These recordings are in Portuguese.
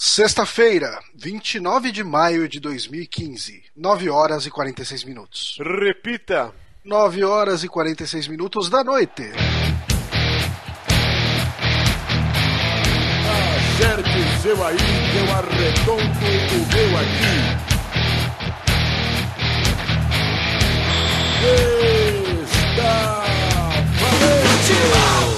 Sexta-feira, 29 de maio de 2015, 9 horas e 46 minutos. Repita. 9 horas e 46 minutos da noite. Acerte o seu aí, eu arredondo o meu aqui. Está valente!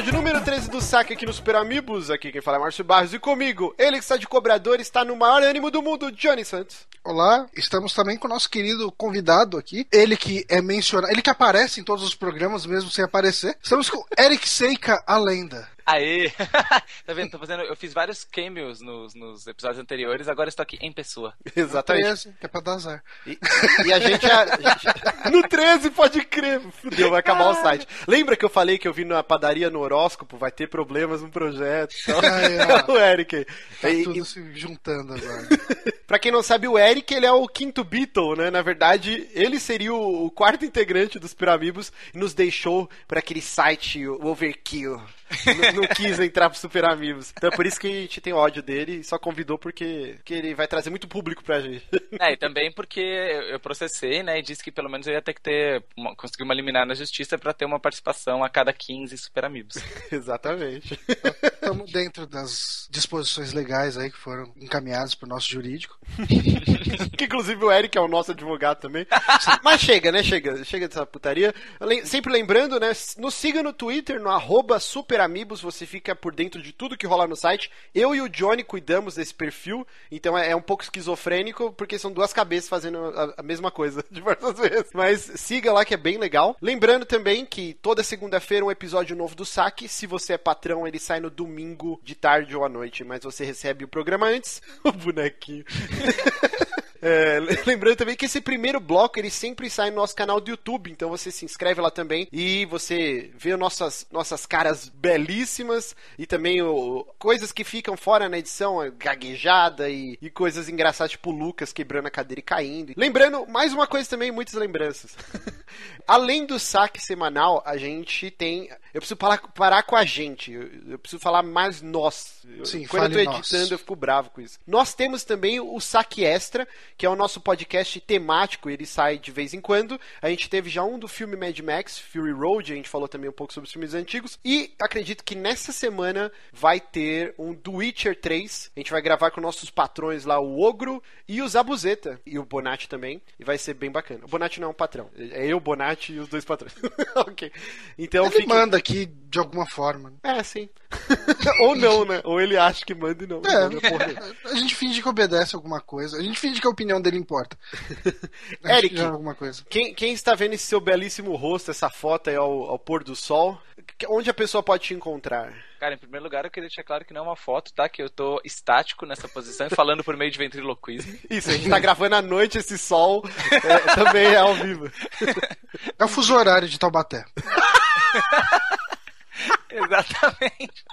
Episódio número 13 do Saque aqui no Super Amigos. Aqui quem fala é Márcio Barros e comigo, ele que está de cobrador, está no maior ânimo do mundo, Johnny Santos. Olá, estamos também com o nosso querido convidado aqui. Ele que é mencionado, ele que aparece em todos os programas, mesmo sem aparecer. Estamos com Eric Seika, a lenda. Aê! tá vendo? Tô fazendo, eu fiz vários cameos nos, nos episódios anteriores, agora estou aqui em pessoa. Exatamente. 13, que é pra dar azar. E, e a gente. a- a gente- no 13, pode crer. Fudeu, vai acabar o site. Lembra que eu falei que eu vi na padaria no horóscopo? Vai ter problemas no projeto. Então, Ai, ai. o Eric. Tá E- tudo se juntando agora. Pra quem não sabe, o Eric, ele é o quinto Beatle, né? Na verdade, ele seria o, o quarto integrante dos Piramibos e nos deixou pra aquele site, o Overkill. Não, não quis entrar pro Super Amigos. Então é por isso que a gente tem ódio dele e só convidou porque, porque ele vai trazer muito público pra gente. É, e também porque eu processei, né, e disse que pelo menos eu ia ter que ter, uma, conseguir uma liminar na justiça pra ter uma participação a cada 15 Super Amigos. Exatamente. Estamos dentro das disposições legais aí que foram encaminhadas pro nosso jurídico. que inclusive o Eric é o nosso advogado também. Mas chega, né? Chega, chega dessa putaria. Sempre lembrando, né? Nos siga no Twitter, no arroba superamigos, você fica por dentro de tudo que rola no site. Eu e o Johnny cuidamos desse perfil, então é, é um pouco esquizofrênico, porque são duas cabeças fazendo a, a mesma coisa diversas vezes. Mas siga lá que é bem legal. Lembrando também que toda segunda-feira um episódio novo do Saque. Se você é patrão, ele sai no domingo de tarde ou à noite, mas você recebe o programa antes. o bonequinho. É, lembrando também que esse primeiro bloco ele sempre sai no nosso canal do YouTube, então você se inscreve lá também e você vê nossas, nossas caras belíssimas e também o, coisas que ficam fora na edição, gaguejada e, e coisas engraçadas, tipo o Lucas quebrando a cadeira e caindo. Lembrando, mais uma coisa também, muitas lembranças. Além do saque semanal, a gente tem. Eu preciso parar, parar com a gente, eu, eu preciso falar mais nós. Sim, Quando eu tô nós. editando, eu fico bravo com isso. Nós temos também o Saque Extra, que é o nosso podcast temático, ele sai de vez em quando. A gente teve já um do filme Mad Max, Fury Road, a gente falou também um pouco sobre os filmes antigos. E acredito que nessa semana vai ter um do Witcher 3. A gente vai gravar com nossos patrões lá, o Ogro e o Zabuzeta. E o Bonatti também. E vai ser bem bacana. O Bonatti não é um patrão. É eu, o Bonatti e os dois patrões. ok. Então Ele fique... manda aqui de alguma forma. É, sim. Ou não, né? Ou ele acha que manda e não. É, a gente finge que obedece alguma coisa. A gente finge que a opinião dele importa. Eric. que é alguma coisa. Quem, quem está vendo esse seu belíssimo rosto, essa foto aí ao, ao pôr do sol, onde a pessoa pode te encontrar? Cara, em primeiro lugar eu queria deixar claro que não é uma foto, tá? Que eu tô estático nessa posição e falando por meio de ventriloquismo. Isso, a gente tá gravando à noite esse sol, é, também é ao vivo. É o fuso horário de Taubaté. Exatamente.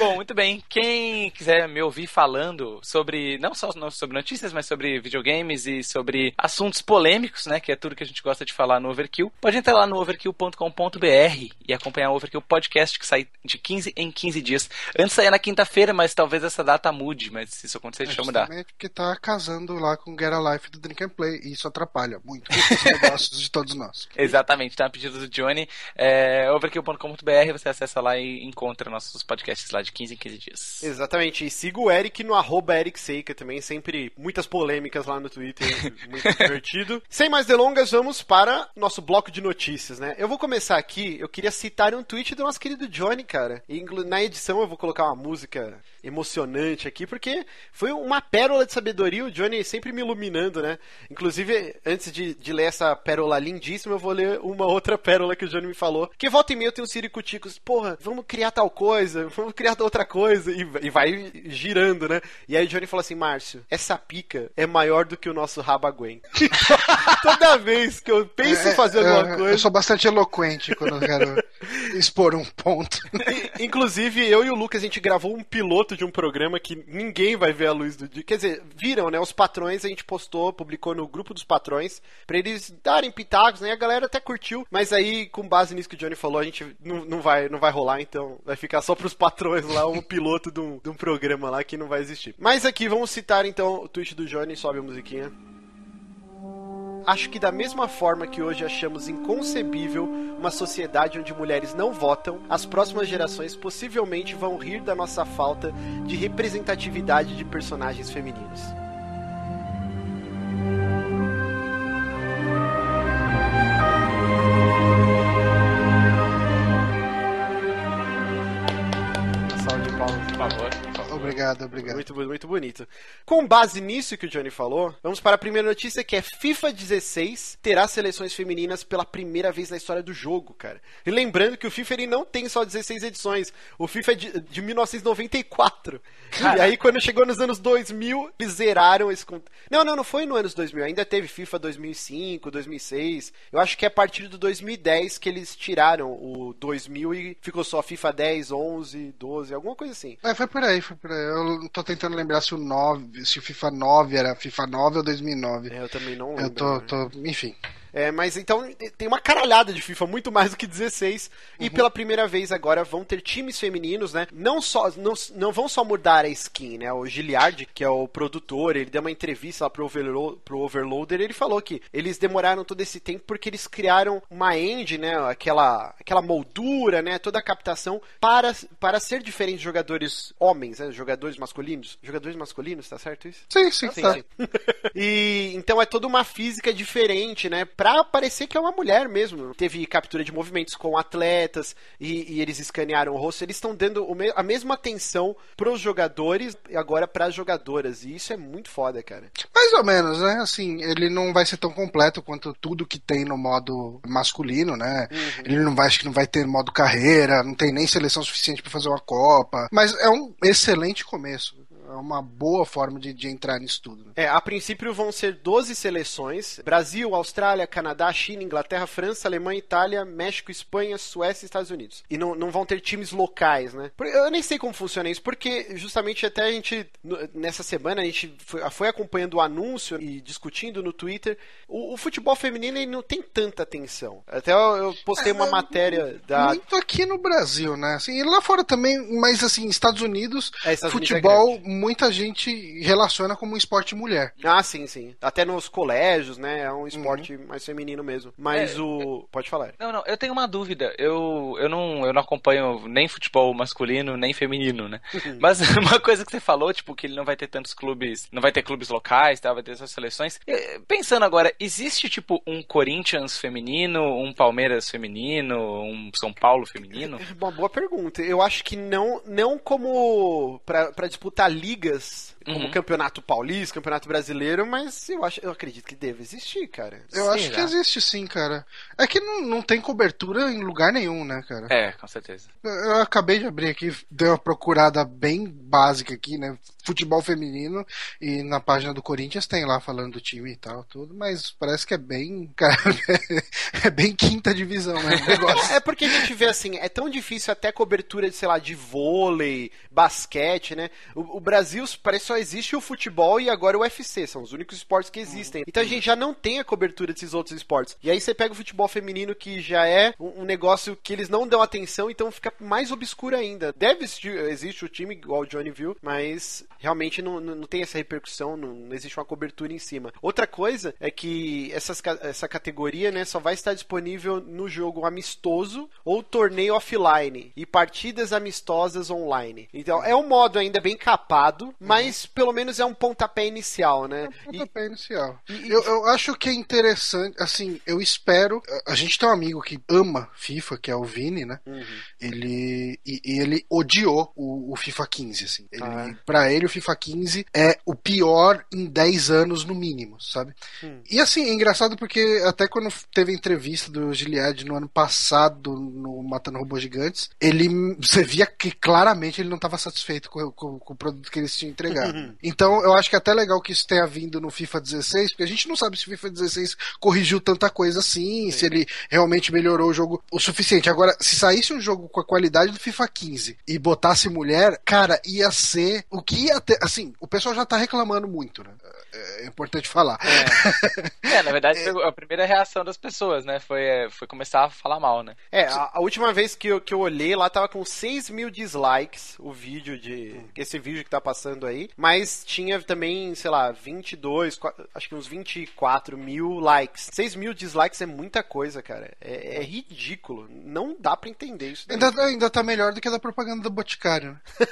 Bom, muito bem. Quem quiser me ouvir falando sobre, não só sobre notícias, mas sobre videogames e sobre assuntos polêmicos, né? Que é tudo que a gente gosta de falar no Overkill, pode entrar lá no overkill.com.br e acompanhar o Overkill Podcast que sai de 15 em 15 dias. Antes saía na quinta-feira, mas talvez essa data mude, mas se isso acontecer, deixa eu mudar. Justamente porque tá casando lá com Get a Life do Drink and Play. E isso atrapalha muito os negócios de todos nós. Exatamente, tá? A pedido do Johnny. É, overkill.com.br, você acessa lá aí encontra nossos podcasts lá de 15 em 15 dias. Exatamente. E siga o Eric no arroba Eric Seika também. Sempre muitas polêmicas lá no Twitter. muito divertido. Sem mais delongas, vamos para nosso bloco de notícias, né? Eu vou começar aqui. Eu queria citar um tweet do nosso querido Johnny, cara. E na edição eu vou colocar uma música emocionante aqui, porque foi uma pérola de sabedoria. O Johnny sempre me iluminando, né? Inclusive, antes de, de ler essa pérola lindíssima, eu vou ler uma outra pérola que o Johnny me falou. Que volta e meia eu tenho um Siricuticos, porra, vamos criar tal coisa, vamos criar outra coisa. E, e vai girando, né? E aí o Johnny falou assim: Márcio, essa pica é maior do que o nosso Rabaguen. Toda vez que eu penso em fazer É, alguma é, coisa. Eu sou bastante eloquente quando eu quero expor um ponto. Inclusive, eu e o Lucas, a gente gravou um piloto de um programa que ninguém vai ver a luz do dia. Quer dizer, viram, né? Os patrões, a gente postou, publicou no grupo dos patrões, pra eles darem pitacos, né? A galera até curtiu, mas aí, com base nisso que o Johnny falou, a gente não, não, vai, não vai rolar, então vai ficar só pros patrões lá, um piloto de um, de um programa lá que não vai existir. Mas aqui, vamos citar então o tweet do Johnny, sobe a musiquinha. Acho que da mesma forma que hoje achamos inconcebível uma sociedade onde mulheres não votam, as próximas gerações possivelmente vão rir da nossa falta de representatividade de personagens femininos. Obrigado, obrigado. Muito, muito bonito. Com base nisso que o Johnny falou, vamos para a primeira notícia que é FIFA 16 terá seleções femininas pela primeira vez na história do jogo, cara. E lembrando que o FIFA ele não tem só 16 edições, o FIFA é de, de 1994. E aí quando chegou nos anos 2000, eles zeraram esse Não, não, não foi no anos 2000, ainda teve FIFA 2005, 2006. Eu acho que é a partir do 2010 que eles tiraram o 2000 e ficou só FIFA 10, 11, 12, alguma coisa assim. É, foi por aí, foi por aí. Eu tô tentando lembrar se o 9, se o FIFA 9 era FIFA 9 ou 2009. É, eu também não lembro. Eu tô, né? tô, enfim. É, mas então tem uma caralhada de FIFA, muito mais do que 16. E pela primeira vez agora vão ter times femininos, né? Não só não, não vão só mudar a skin, né? O Giliard, que é o produtor, ele deu uma entrevista lá pro, Overlo pro Overloader, ele falou que eles demoraram todo esse tempo porque eles criaram uma engine, né? Aquela, aquela moldura, né? Toda a captação para, para ser diferente de jogadores homens, né? Jogadores masculinos. Jogadores masculinos, tá certo isso? Sim, sim, Sim, tá. sim. e então é toda uma física diferente, né? Pra parecer que é uma mulher mesmo. Teve captura de movimentos com atletas e, e eles escanearam o rosto. Eles estão dando a mesma atenção pros jogadores e agora pras jogadoras. E isso é muito foda, cara. Mais ou menos, né? Assim, ele não vai ser tão completo quanto tudo que tem no modo masculino, né? Ele não vai, acho que não vai ter modo carreira, não tem nem seleção suficiente pra fazer uma Copa. Mas é um excelente começo. É uma boa forma de, de entrar nisso tudo. né? É, a princípio vão ser 12 seleções: Brasil, Austrália, Canadá, China, Inglaterra, França, Alemanha, Itália, México, Espanha, Suécia e Estados Unidos. E não, não vão ter times locais, né? Eu nem sei como funciona isso, porque justamente até a gente, nessa semana, a gente foi, foi acompanhando o anúncio e discutindo no Twitter. O, o futebol feminino ele não tem tanta atenção. Até eu, eu postei uma É, matéria da. Muito aqui no Brasil, né? Assim, e lá fora também, mas assim, Estados Unidos, É, Estados Unidos é futebol. Muita gente relaciona como um esporte mulher. Ah, sim, sim. Até nos colégios, né? É um esporte Uhum. mais feminino mesmo. Mas É, o. Pode falar. Não, não, eu tenho uma dúvida. Eu, eu, não, eu não acompanho nem futebol masculino, nem feminino, né? Mas uma coisa que você falou, tipo, que ele não vai ter tantos clubes, não vai ter clubes locais, tá? vai ter essas seleções. Eh, Pensando agora, existe, tipo, um Corinthians feminino, um Palmeiras feminino, um São Paulo feminino? Uma boa pergunta. Eu acho que não, não como pra pra disputar ligas, como Uhum. campeonato paulista, campeonato brasileiro, mas eu acho, eu acredito que deve existir, cara. Eu acho que Será? existe sim, cara. É que não, não tem cobertura em lugar nenhum, né, cara? É, com certeza. Eu acabei de abrir aqui, dei uma procurada bem básica aqui, né? Futebol feminino, e na página do Corinthians tem lá falando do time e tal, tudo, mas parece que é bem. Cara, é bem quinta divisão, né? É porque a gente vê assim, é tão difícil até cobertura de, sei lá, de vôlei, basquete, né? O, o Brasil parece só existe o futebol e agora o UFC, são os únicos esportes que existem. Então a gente já não tem a cobertura desses outros esportes. E aí você pega o futebol feminino que já é um, negócio que eles não dão atenção, então fica mais obscuro ainda. Deve existir, existe o time, igual o Johnny viu, mas realmente não, não, não tem essa repercussão, não, não, existe uma cobertura em cima. Outra coisa é que essas, essa categoria né, só vai estar disponível no jogo amistoso ou torneio offline e partidas amistosas online. Então é um modo ainda bem capado, mas pelo menos é um pontapé inicial, né? É um pontapé e, inicial. E, eu, eu acho que é interessante, assim, eu espero. A gente tem um amigo que ama FIFA, que é o Vini, né? Uhum. Ele. E, e, ele odiou o, o FIFA 15, assim. Ele, ah. Pra ele, o FIFA 15 é o pior em 10 anos, no mínimo, sabe? Hum. E assim, é engraçado porque até quando teve a entrevista do Gilead no ano passado, no Matando Robôs Gigantes, ele. Você via que claramente ele não estava satisfeito com, com, com, o produto que eles tinham entregado. Uhum. Então, eu acho que é até legal que isso tenha vindo no FIFA 16, porque a gente não sabe se o FIFA 16 corrigiu tanta coisa assim, Sim. se ele realmente melhorou o jogo o suficiente. Agora, se saísse um jogo com a qualidade do FIFA 15 e botasse mulher, cara, ia ser o que ia ter. Assim, o pessoal já tá reclamando muito, né? É, é importante falar. É, é na verdade, é. a primeira reação das pessoas, né? Foi, é, foi começar a falar mal, né? É, a, a, última vez que eu, que eu olhei lá tava com 6 mil dislikes o vídeo de. Esse vídeo que tá passando aí. Mas tinha também, sei lá, 22, acho que uns 24 mil likes. 6 mil dislikes é muita coisa, cara. É, é ridículo. Não dá pra entender isso. Ainda, ainda tá melhor do que a da propaganda do Boticário, né?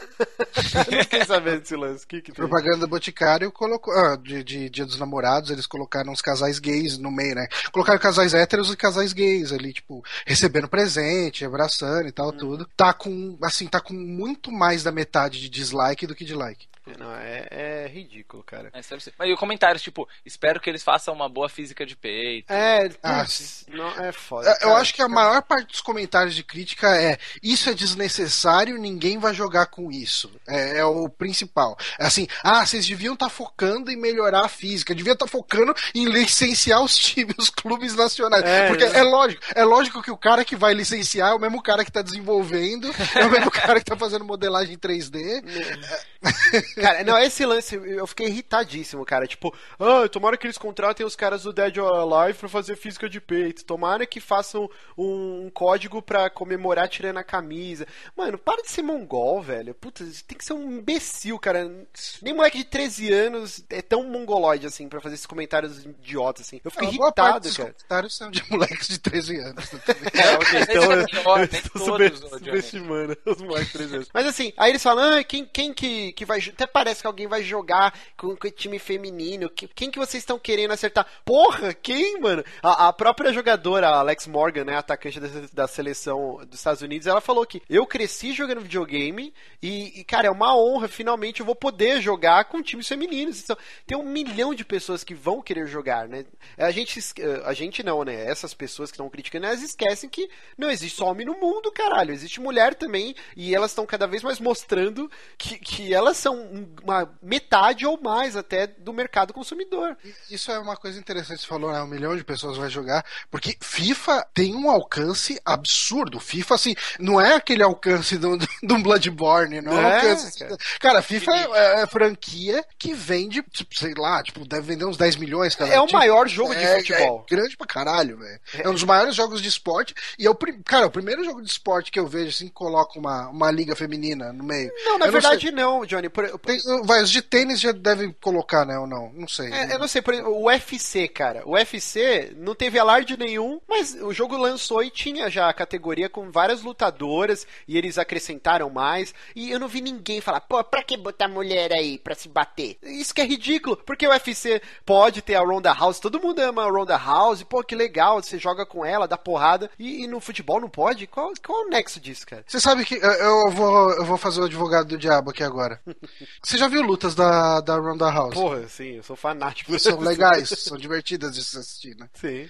não fiquei sabendo desse lance. Que que propaganda do Boticário colocou. Ah, de, de Dia dos Namorados, eles colocaram os casais gays no meio, né? Colocaram casais héteros e casais gays ali, tipo, recebendo presente, abraçando e tal, hum. tudo. Tá com, assim, tá com muito mais da metade de dislike do que de like. Não, é, é ridículo, cara. É, mas e o comentário, tipo, espero que eles façam uma boa física de peito. É, ah, não, é foda. É, eu acho que a maior parte dos comentários de crítica é isso é desnecessário, ninguém vai jogar com isso. É, é o principal. É assim, ah, vocês deviam estar tá focando em melhorar a física, deviam estar tá focando em licenciar os times, os clubes nacionais. É, Porque é. é lógico, é lógico que o cara que vai licenciar é o mesmo cara que está desenvolvendo, é o mesmo cara que está fazendo modelagem 3D. Cara, não, esse lance eu fiquei irritadíssimo, cara. Tipo, ah, tomara que eles contratem os caras do Dead or Alive pra fazer física de peito. Tomara que façam um, código pra comemorar tirando a camisa. Mano, para de ser mongol, velho. Puta, tem que ser um imbecil, cara. Nem moleque de 13 anos é tão mongoloide assim pra fazer esses comentários idiotas assim. Eu fico ah, irritado, cara. Os comentários são de moleques de 13 anos. é, ok, então eu, eu estou subestimando os moleques de 13 anos. Mas assim, aí eles falam, ah, quem, quem que, que vai. Até parece que alguém vai jogar com, time feminino. Quem que vocês estão querendo acertar? Porra, quem, mano? A, a própria jogadora, a Alex Morgan, né, atacante da, da, seleção dos Estados Unidos, ela falou que eu cresci jogando videogame e, e, cara, é uma honra, finalmente eu vou poder jogar com times femininos. Então, tem um milhão de pessoas que vão querer jogar, né? A gente, a gente não, né? Essas pessoas que estão criticando, elas esquecem que não existe homem no mundo, caralho. Existe mulher também e elas estão cada vez mais mostrando que, que elas são uma metade ou mais até do mercado consumidor. Isso é uma coisa interessante, você falou, né? Um milhão de pessoas vai jogar, porque FIFA tem um alcance absurdo. FIFA, assim, não é aquele alcance do, do Bloodborne, não é, é alcance. Cara, cara FIFA é, é, franquia que vende, tipo, sei lá, tipo, deve vender uns 10 milhões, cara. É o tipo, maior jogo de é, futebol. É grande pra caralho, velho. É um dos maiores jogos de esporte. E é o, cara, o primeiro jogo de esporte que eu vejo, assim, que coloca uma, uma liga feminina no meio. Não, na eu verdade não, não Johnny. Por, tem, vai, os de tênis já devem colocar, né? Ou não? Não sei. É, eu não sei. Por exemplo, o UFC, cara. O UFC não teve alarde nenhum, mas o jogo lançou e tinha já a categoria com várias lutadoras e eles acrescentaram mais. E eu não vi ninguém falar, pô, pra que botar mulher aí pra se bater? Isso que é ridículo, porque o UFC pode ter a Ronda House, todo mundo ama a Ronda House, pô, que legal, você joga com ela, dá porrada. E, e no futebol não pode? Qual, qual é o nexo disso, cara? Você sabe que eu vou, eu vou fazer o advogado do diabo aqui agora. Você já viu lutas da, da Ronda House? Porra, sim, eu sou fanático. São legais, são divertidas de se assistir, né? Sim.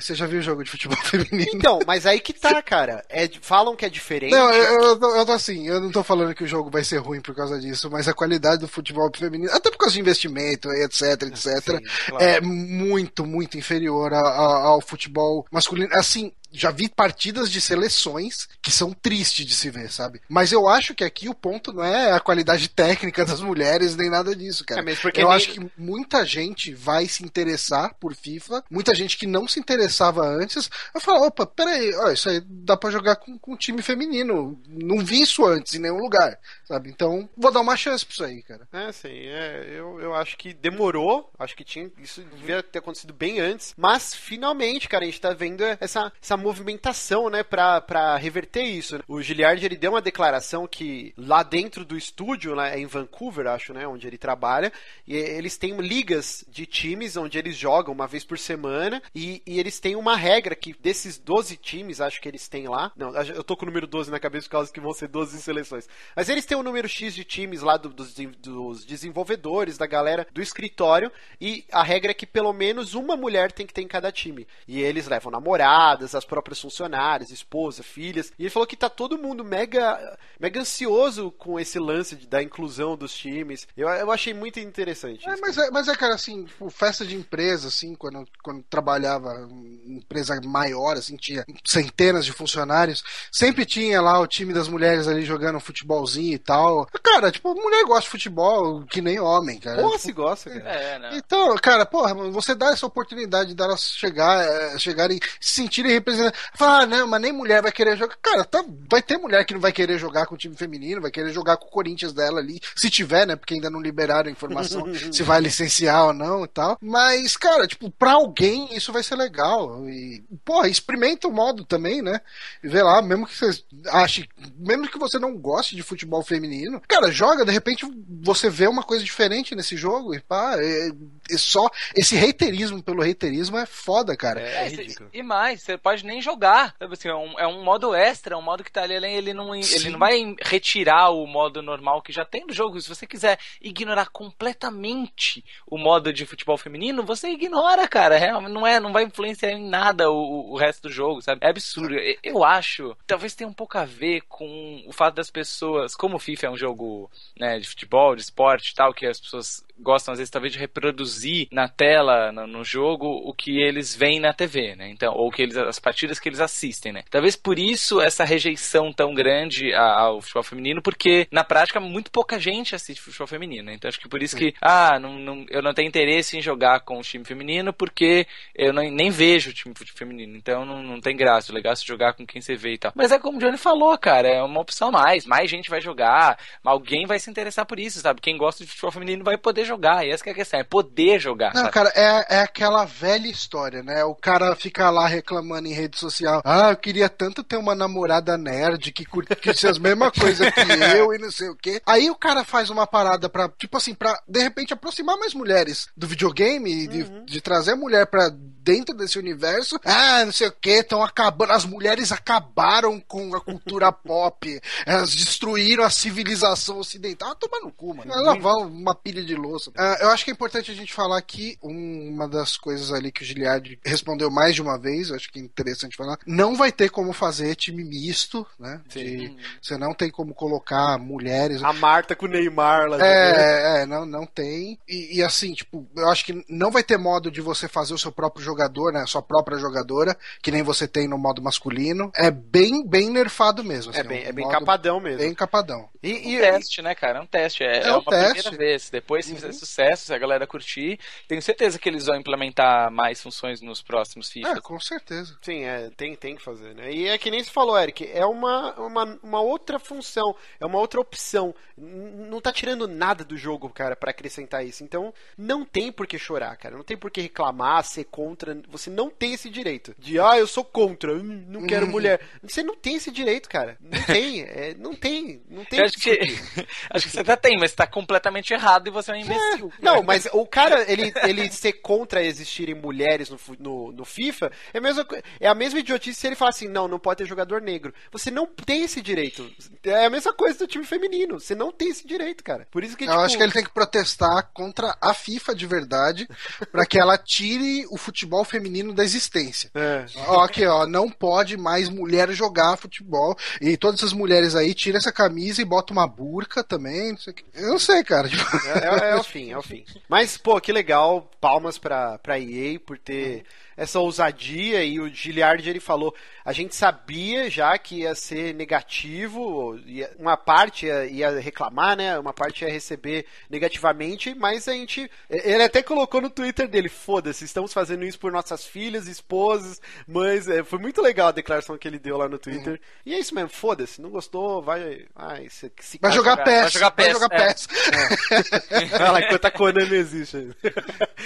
Você já viu o jogo de futebol feminino? Então, mas aí que tá, cara. É, falam que é diferente. Não, eu, eu, tô, eu tô assim, eu não tô falando que o jogo vai ser ruim por causa disso, mas a qualidade do futebol feminino, até por causa de investimento, etc, etc, Sim, claro. é muito, muito inferior a- a- ao futebol masculino. Assim, já vi partidas de seleções que são tristes de se ver, sabe? Mas eu acho que aqui o ponto não é a qualidade técnica das mulheres, nem nada disso, cara. É mesmo porque eu nem- acho que muita gente vai se interessar por FIFA, muita gente que não se interessava antes, vai falar, opa, peraí, ó, isso aí dá pra jogar com, com time feminino. Não vi isso antes em nenhum lugar, sabe? Então, vou dar uma chance pra isso aí, cara. É, sim, é, eu, eu acho que demorou, acho que tinha, isso devia ter acontecido bem antes, mas finalmente, cara, a gente tá vendo essa, essa movimentação, né, pra, pra reverter isso. O Giliard, ele deu uma declaração que lá dentro do estúdio, né, em Vancouver, acho, né, onde ele trabalha, e eles têm ligas de times onde eles jogam uma vez por semana, e, e eles têm uma regra que desses 12 times, acho que eles têm lá, não, eu tô com o número 12 na cabeça por causa que vão ser 12 seleções, mas eles têm um número X de times lá do- dos, dos desenvolvedores, da galera do escritório, e a regra é que pelo menos uma mulher tem que ter em cada time. E eles levam namoradas, as próprias funcionárias, esposa, filhas. E ele falou que tá todo mundo mega, mega ansioso com esse lance de- da inclusão dos times. Eu, eu achei muito interessante. É, mas, é, mas é, cara, assim, tipo, festa de empresa, assim, quando, quando trabalhava em empresa maior, assim, tinha centenas de funcionários, sempre tinha lá o time das mulheres ali jogando um futebolzinho e tal. Cara, tipo, mulher gosta de futebol que nem homem, cara. Porra, Tipo, se gosta, cara. É, né? Então, cara, porra, você dá essa oportunidade delas chegar, eh, chegarem, se sentirem representadas. Falar, ah, não, mas nem mulher vai querer jogar. Cara, tá, vai ter mulher que não vai querer jogar com o time feminino, vai querer jogar com o Corinthians dela ali, se tiver, né? Porque ainda não liberaram a informação se vai licenciar ou não e tal. Mas, cara, tipo, pra alguém isso vai ser legal. E, porra, experimenta o modo também, né? E vê lá, mesmo que você ache, mesmo que você não goste de futebol feminino, cara, joga, de repente você vê uma coisa diferente nesse jogo e pá, é, é só esse reiterismo pelo reiterismo é foda, cara. É, É, ridículo. e mais, você pode nem jogar. Sabe assim, é, um, é um modo extra, é um modo que tá ali, ele, ele não, ele não vai retirar o modo normal que já tem do jogo. Se você quiser ignorar completamente o modo de futebol feminino, você ignora, cara. Realmente não é, não vai influenciar em nada o, o resto do jogo, sabe? É absurdo. E- Eu acho, talvez tenha um pouco a ver com o fato das pessoas, como FIFA é um jogo né, de futebol, de esporte e tal, que as pessoas gostam às vezes talvez de reproduzir na tela, no, no jogo, o que eles veem na TV, né? Então, ou que eles, as partidas que eles assistem, né? Talvez por isso essa rejeição tão grande ao futebol feminino, porque na prática muito pouca gente assiste futebol feminino, né? Então acho que por isso que, ah, não, não- eu não tenho interesse em jogar com o time feminino porque eu não- nem vejo o time feminino, então não, não tem graça, o legal é se jogar com quem você vê e tal. Mas é como o Johnny falou, cara, é uma opção mais, mais gente vai jogar, alguém vai se interessar por isso, sabe? Quem gosta de futebol feminino vai poder jogar, e essa que é a questão, é poder jogar, Não, sabe? cara, é, é aquela velha história, né? O cara fica lá reclamando em rede social. Ah, eu queria tanto ter uma namorada nerd que curtisse as mesmas coisas que eu e não sei o quê. Aí o cara faz uma parada pra, tipo assim, pra de repente aproximar mais mulheres do videogame e de, de trazer a mulher pra dentro desse universo. Ah, não sei o quê, estão acabando. As mulheres acabaram com a cultura pop. Elas destruíram a civilização ocidental. Ah, toma no cu, mano. Vai lavar uma pilha de louça. Ah, eu acho que é importante a gente falar que um- uma das coisas ali que o Giliard respondeu mais de uma vez, eu acho que é interessante falar, não vai ter como fazer time misto, né? De- você não tem como colocar mulheres. A Marta com o Neymar lá. É, é, não, não tem. E, e assim, tipo, eu acho que não vai ter modo de você fazer o seu próprio jogador, né? A sua própria jogadora, que nem você tem no modo masculino. É bem, bem nerfado mesmo. É assim, bem, um é bem capadão mesmo. Bem capadão. E, um e- teste, né, cara? É um teste. É, É é um uma teste. primeira vez. Depois, se fizer sucesso, se a galera curtir, tenho certeza que eles vão implementar mais funções nos próximos FIFA. É, com certeza. Sim, é, tem, tem que fazer, né? E é que nem você falou, Eric, é uma, uma, uma outra função, é uma outra opção. Não tá tirando nada do jogo, cara, pra acrescentar isso. Então, não tem por que chorar, cara. Não tem por que reclamar, ser contra. Você não tem esse direito. De, ah, eu sou contra, hum, não quero mulher. Você não tem esse direito, cara. Não tem, é, não tem, não tem. Acho que, acho que você até tem, mas tá completamente errado e você é um imbecil. Não, mas o cara, ele, ele ser contra existirem mulheres no, no, no FIFA é a, mesma, é a mesma idiotice se ele falar assim, não, não pode ter jogador negro. Você não tem esse direito. É a mesma coisa do time feminino. Você não tem esse direito, cara. Por isso que, Eu tipo, acho que ele tem que protestar contra a FIFA de verdade, pra que ela tire o futebol feminino da existência. É. Ó, aqui, ó, não pode mais mulher jogar futebol. E todas essas mulheres aí tiram essa camisa e botam uma burca também. Não sei o que. Eu não sei, cara. Tipo, É, é- é o fim, é o fim. Mas, pô, que legal. Palmas pra, pra EA por ter essa ousadia. E o Giliard, ele falou, a gente sabia já que ia ser negativo, ia- uma parte ia, ia reclamar, né? Uma parte ia receber negativamente, mas a gente... Ele até colocou no Twitter dele, foda-se, estamos fazendo isso por nossas filhas, esposas, mães. É, foi muito legal a declaração que ele deu lá no Twitter. E é isso mesmo, foda-se, não gostou, vai... Ai, se, se vai jogar vai PES. jogar Vai PES, jogar é. PES. Vai lá, enquanto a Konami existe.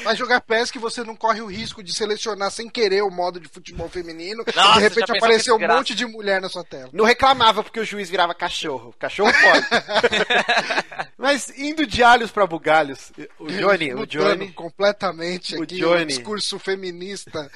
Vai jogar PES que você não corre o risco de selecionar sem querer o modo de futebol feminino. e Nossa, de repente apareceu um monte de mulher na sua tela. Não reclamava porque o juiz virava cachorro. Cachorro pode. Mas indo de alhos pra bugalhos, o Johnny, o Johnny, completamente O aqui Johnny. o discurso feminista.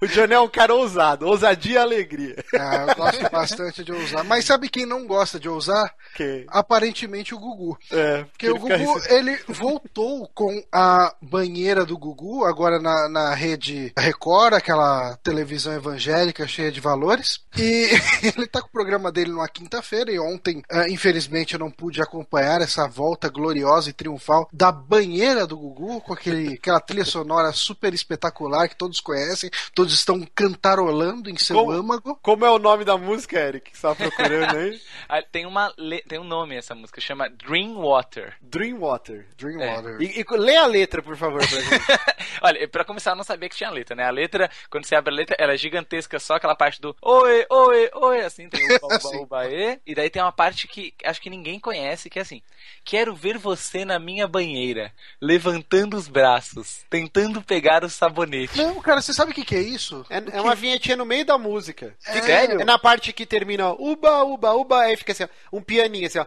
o Johnny é um cara ousado, ousadia e alegria. Ah, eu gosto bastante de ousar. Mas sabe quem não gosta de ousar? Que, Aparentemente o Gugu. é, Porque o ele fica Gugu, ele voltou com a banheira do Gugu, agora na, na rede Record, aquela televisão evangélica cheia de valores. E ele tá com o programa dele numa quinta-feira, e ontem, ah, infelizmente, eu não pude acompanhar essa volta gloriosa e triunfal da banheira do Gugu, com aquele, aquela trilha sonora super espetacular que todos conhecem, todos estão cantarolando em seu Como- âmago. Como é o nome da música, Eric, que você tá procurando aí? Ah, Tem, uma, tem um nome essa música, chama Dream Water. Dreamwater. Dreamwater. E, e lê a letra, por favor, pra gente. Olha, pra começar, eu não sabia que tinha letra, né? A letra, quando você abre a letra, ela é gigantesca, só aquela parte do oi, oi, oi, assim, tem o uba, Sim. uba, uba, e, e daí tem uma parte que acho que ninguém conhece, que é assim, quero ver você na minha banheira, levantando os braços, tentando pegar o sabonete. Não, cara, você sabe o que, que é isso? É, é uma vinhetinha no meio da música. É. Sério? É na parte que termina ó, uba, uba, uba, aí fica assim, ó, um pianinho assim, ó.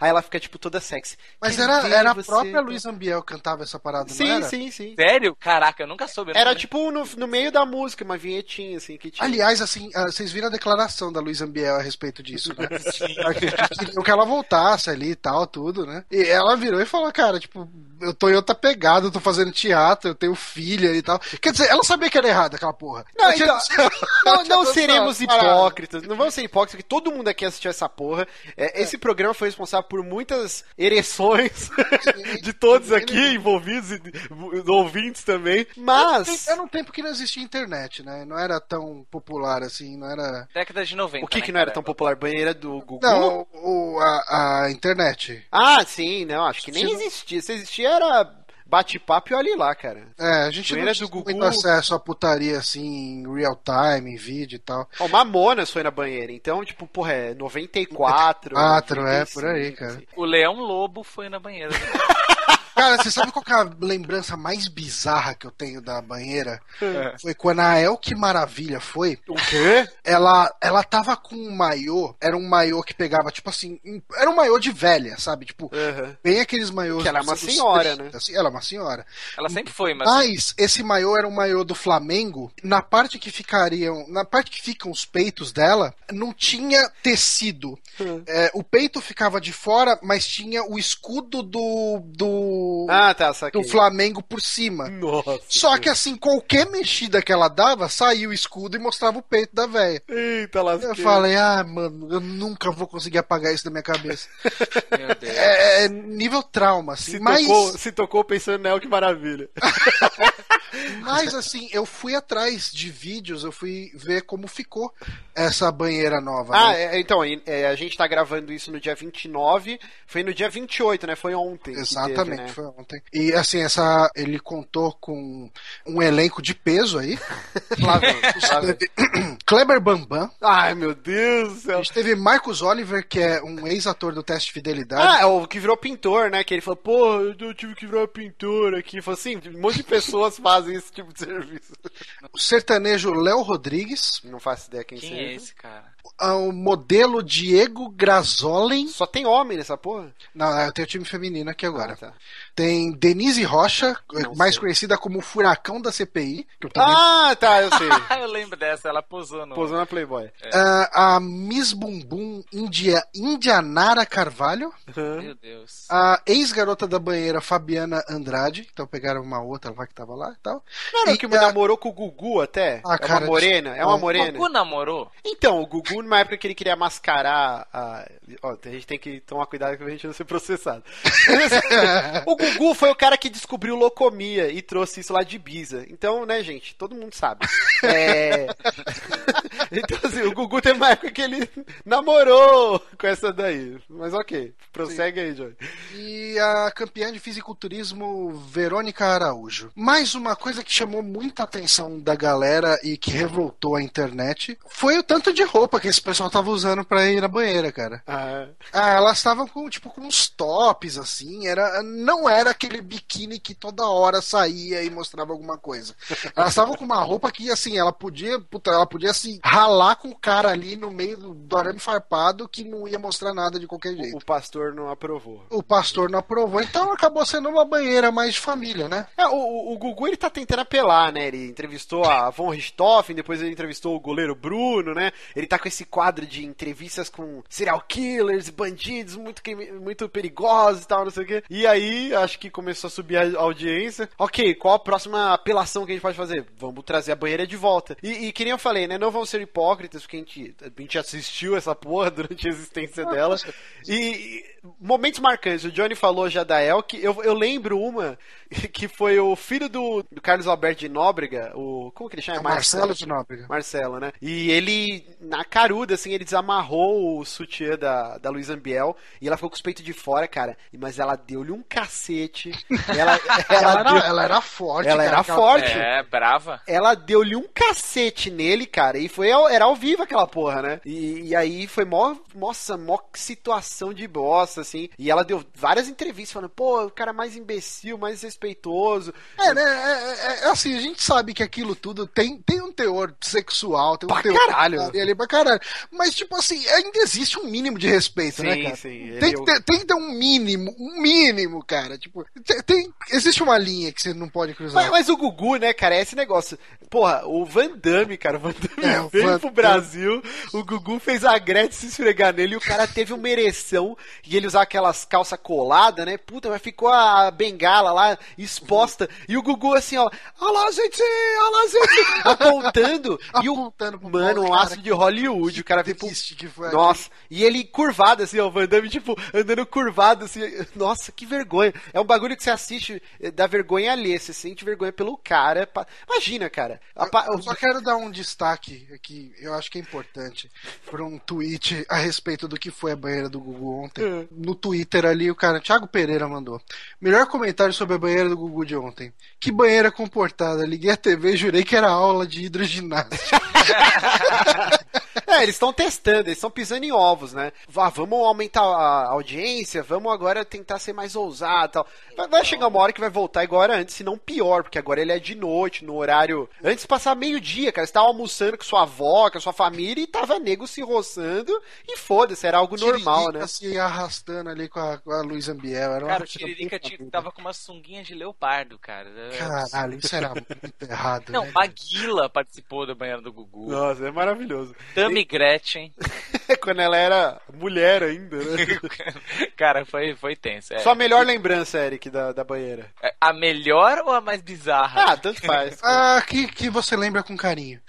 Aí ela fica, tipo, toda sexy. Mas Quero era, era a própria Luísa Ambiel que cantava essa parada, não Sim, era? sim, sim. Sério? Caraca, eu nunca soube. eu Era tipo no, no meio da música, uma vinhetinha assim que tinha. Aliás, assim, ah, vocês viram a declaração da Luísa Ambiel a respeito disso, né? Queriam que ela voltasse ali e tal, tudo, né? E ela virou e falou, cara, tipo, eu tô em outra pegada, eu tô fazendo teatro, eu tenho filha e tal. Quer dizer, ela sabia que era errado aquela porra. Não, então, Não, não seremos hipócritas, não vamos ser hipócritas, que todo mundo aqui assistiu essa porra. É, Esse programa foi responsável por muitas ereções de todos aqui envolvidos, e ouvintes também. Mas. Era um tempo que não existia internet, né? Não era tão popular assim, não era. Década de 90. O que, né, que não era tão popular? Banheira do Gugu? Não, o, a, a internet. Ah, sim, não, acho que nem existia. Se existia era bate-papo e olhe lá, cara. É, a gente Banheira não tinha Gugu. muito acesso a putaria assim, em real time, em vídeo e tal. Ó, Mamonas foi na banheira, então, tipo, porra, é 94. 94, é, 95, por aí, cara. assim. O Leão Lobo foi na banheira. Cara, você sabe qual que é a lembrança mais bizarra que eu tenho da banheira? É. Foi quando a Elke Maravilha foi. O quê? Ela, ela tava com um maiô, era um maiô que pegava, tipo assim, era um maiô de velha, sabe? Tipo, Aham. bem aqueles maiôs. Que ela é uma anos senhora, 30, né? assim, ela é uma senhora. Ela sempre foi, mas. Mas esse maiô era um maiô do Flamengo. Na parte que ficariam, na parte que ficam os peitos dela, não tinha tecido. Hum. É, o peito ficava de fora, mas tinha o escudo do do, Ah, tá, do Flamengo por cima. Nossa. Só que assim, qualquer mexida que ela dava, saía o escudo e mostrava o peito da velha. Eita, lasqueira. Eu falei, ah, mano, eu nunca vou conseguir apagar isso da minha cabeça. Meu Deus. É, é nível trauma, assim. Se, mas, tocou, se tocou pensando nela, que maravilha. mas, assim, eu fui atrás de vídeos, eu fui ver como ficou essa banheira nova. Ah, né? é, então, é, gente tá gravando isso no dia 29, foi no dia 28, né? Foi ontem. Exatamente, teve, né? foi ontem. E assim, essa ele contou com um elenco de peso aí. Lá vem, lá vem. Teve Kleber Bambam. Ai, meu Deus do A céu. gente teve Marcos Oliver, que é um ex-ator do teste de fidelidade. Ah, é o que virou pintor, né? Que ele falou, pô, eu tive que virar pintor aqui. Falou assim, um monte de pessoas fazem esse tipo de serviço. O sertanejo Léo Rodrigues. Não faço ideia quem, Quem seja. é esse, cara? Ah, O modelo Diego Grazolen. Só tem homem nessa porra? Não, eu tenho o time feminino aqui agora. Ah, tá. Tem Denise Rocha, Não mais sei. conhecida como Furacão da CPI, que eu também Ah, tá, eu sei. eu lembro dessa, ela posou no. Posou na Playboy. Ah, a Miss Bumbum India, Indianara Carvalho, Meu Deus. a ex-garota da banheira Fabiana Andrade, então pegaram uma outra lá que tava lá e tal. Não era o E que a- namorou com o Gugu até? Ah, é cara, uma morena? É uma não. O morena? Gugu namorou? Então, o Gugu, numa época que ele queria mascarar a. Ó, a gente tem que tomar cuidado pra gente não ser processado. o Gugu foi o cara que descobriu locomia e trouxe isso lá de Ibiza. Então, né, gente, todo mundo sabe. É... então, assim, o Gugu tem uma época que ele namorou com essa daí. Mas ok, prossegue aí, Johnny. E a campeã de fisiculturismo Verônica Araújo. Mais uma coisa que chamou muita atenção da galera e que revoltou a internet foi o tanto de roupa que esse pessoal tava usando pra ir na banheira, cara. Ah, Ah, elas estavam com tipo com uns tops assim, era não era aquele biquíni que toda hora saía e mostrava alguma coisa. Elas estavam com uma roupa que assim, ela podia, puta, ela podia assim ralar com o cara ali no meio do, do arame farpado que não ia mostrar nada de qualquer jeito. o pastor não aprovou. O pastor não aprovou, então acabou sendo uma banheira mais de família, né? É, o, o- Gugu ele tá tentando apelar, né? Ele entrevistou a Von Richthofen, depois ele entrevistou o goleiro Bruno, né? Ele tá com esse quadro de entrevistas com serial killers, bandidos muito, muito perigosos e tal, não sei o quê. E aí, acho que começou a subir a audiência. Ok, qual a próxima apelação que a gente pode fazer? Vamos trazer a banheira de volta. E, e que nem eu falei, né? Não vão ser hipócritas, porque a gente, a gente assistiu essa porra durante a existência dela. E, e momentos marcantes, o Johnny falou já da Elk, eu, eu lembro uma que foi o filho do, do Carlos Alberto de Nóbrega, o. Como que ele chama? É Marcelo de Nóbrega. Marcelo, né? E ele, na caruda, assim, ele desamarrou o sutiã da, da Luísa Ambiel e ela ficou com os peitos de fora, cara. Mas ela deu-lhe um cacete. Ela, Ela, ela, era, deu, ela era forte, ela cara, era aquela- forte. É, brava. Ela deu-lhe um cacete nele, cara, e foi ao- era ao vivo aquela porra, né? E, e aí foi mó, nossa, mó situação de bosta, assim. E ela deu várias entrevistas falando, pô, o cara mais imbecil, mais respeitoso. É, né? É, é- é assim, a gente sabe que aquilo tudo tem, tem um teor sexual, tem um Pra teor caralho. ali pra caralho. Mas, tipo assim, ainda existe um mínimo de respeito, né, Sim, cara? sim, Tem é que, o- ter, tem que ter um mínimo, um mínimo, cara. Tipo, tem, existe uma linha que você não pode cruzar. Mas, mas o Gugu, né, cara, é esse negócio. Porra, o Van Damme, cara, o Van Damme É, veio Van pro. Brasil, o Gugu fez a Gretchen se esfregar nele e o cara teve uma ereção e ele usava aquelas calças coladas, né? Puta, mas ficou a bengala lá exposta e o Gugu assim, ó, olha lá, gente, olha lá, gente, apontando. e o, Apontando pro mano, um astro de Hollywood, o cara veio pro que foi nossa, e ele curvado assim, ó, o Van Damme, tipo, andando curvado assim. Nossa, que vergonha. É um bagulho que você assiste eh, da vergonha alheia, você sente vergonha pelo cara. pa- Imagina, cara. A pa- Eu só quero dar um destaque aqui, eu acho que é importante, para um tweet a respeito do que foi a banheira do Gugu ontem. Hum. No Twitter ali, o cara, Thiago Pereira mandou. Melhor comentário sobre a banheira do Gugu de ontem. Que banheira comportada. Liguei a TV e jurei que era aula de hidroginástica. É, eles estão testando, eles estão pisando em ovos, né? Vá, vamos aumentar a audiência, vamos agora tentar ser mais ousado e tal. Vai, vai chegar uma hora que vai voltar igual era antes, se não pior, porque agora ele é de noite, no horário. Antes passar meio-dia, cara. Você tava almoçando com sua avó, com a sua família e tava nego se roçando e foda-se, era algo normal, né? se arrastando ali com a, com a Luísa Ambiel. Era uma Cara, o Tiririca tinha- tava com uma sunguinha de leopardo, cara. Caralho, isso era muito errado. Não, né? Maguila participou da banheira do Gugu. Nossa, é maravilhoso. Tammy Gretchen. Quando ela era mulher ainda, né? cara, foi, foi tenso. É. Sua melhor lembrança, Eric, da, da banheira. É A melhor ou a mais bizarra? Ah, tanto faz. Ah, que, que você lembra com carinho.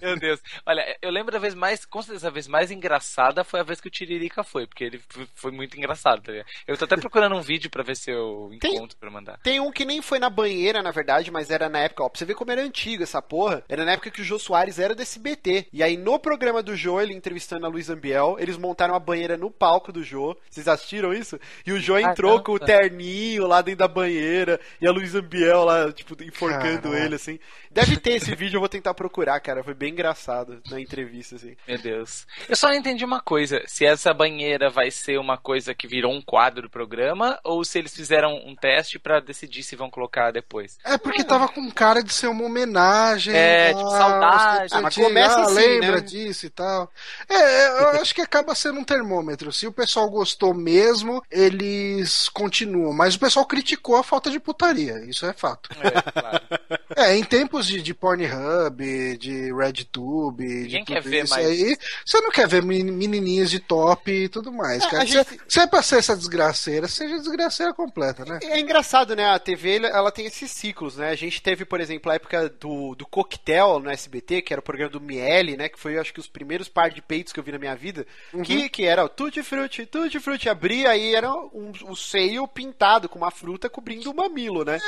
Meu Deus. Olha, eu lembro da vez mais, com certeza, a vez mais engraçada foi a vez que o Tiririca foi, porque ele foi muito engraçado, tá? Eu tô até procurando um vídeo pra ver se eu Tem- encontro pra mandar. Tem um que nem foi na banheira, na verdade, mas era na época, ó, pra você ver como era antigo essa porra, era na época que o Jô Soares era do SBT. E aí no programa do Jô, ele entrevistando a Luísa Ambiel, eles montaram uma banheira no palco do Jô. Vocês assistiram isso? E o Jô entrou Caramba. com o terninho lá dentro da banheira e a Luísa Ambiel lá, tipo, enforcando Caralho. ele, assim. Deve ter esse vídeo, eu vou tentar procurar, cara. Foi bem engraçado na entrevista, assim. Meu Deus. Eu só não entendi uma coisa: se essa banheira vai ser uma coisa que virou um quadro do programa, ou se eles fizeram um teste pra decidir se vão colocar depois. É porque tava com cara de ser uma homenagem. É, tipo, saudade. ah, Ah, mas começa assim, lembra né? disso e tal. É, eu acho que acaba sendo um termômetro. Se o pessoal gostou mesmo, eles continuam. Mas o pessoal criticou a falta de putaria, isso é fato. É, claro. É, em tempos de, de Pornhub, de RedTube, de Ninguém tudo quer ver isso mais. aí, você não quer ver men- menininhas de top e tudo mais, É, cara. gente- se é pra ser essa desgraceira, seja desgraceira completa, né? É engraçado, né? A TV ela- tem esses ciclos, né? A gente teve, por exemplo, a época do, do Coquetel no SBT, que era o programa do Miele, né? Que foi, acho que, os primeiros par de peitos que eu vi na minha vida. Que, que era o Tutti Frutti, Tutti Frutti. Abria aí era um, o seio pintado com uma fruta cobrindo o mamilo, né?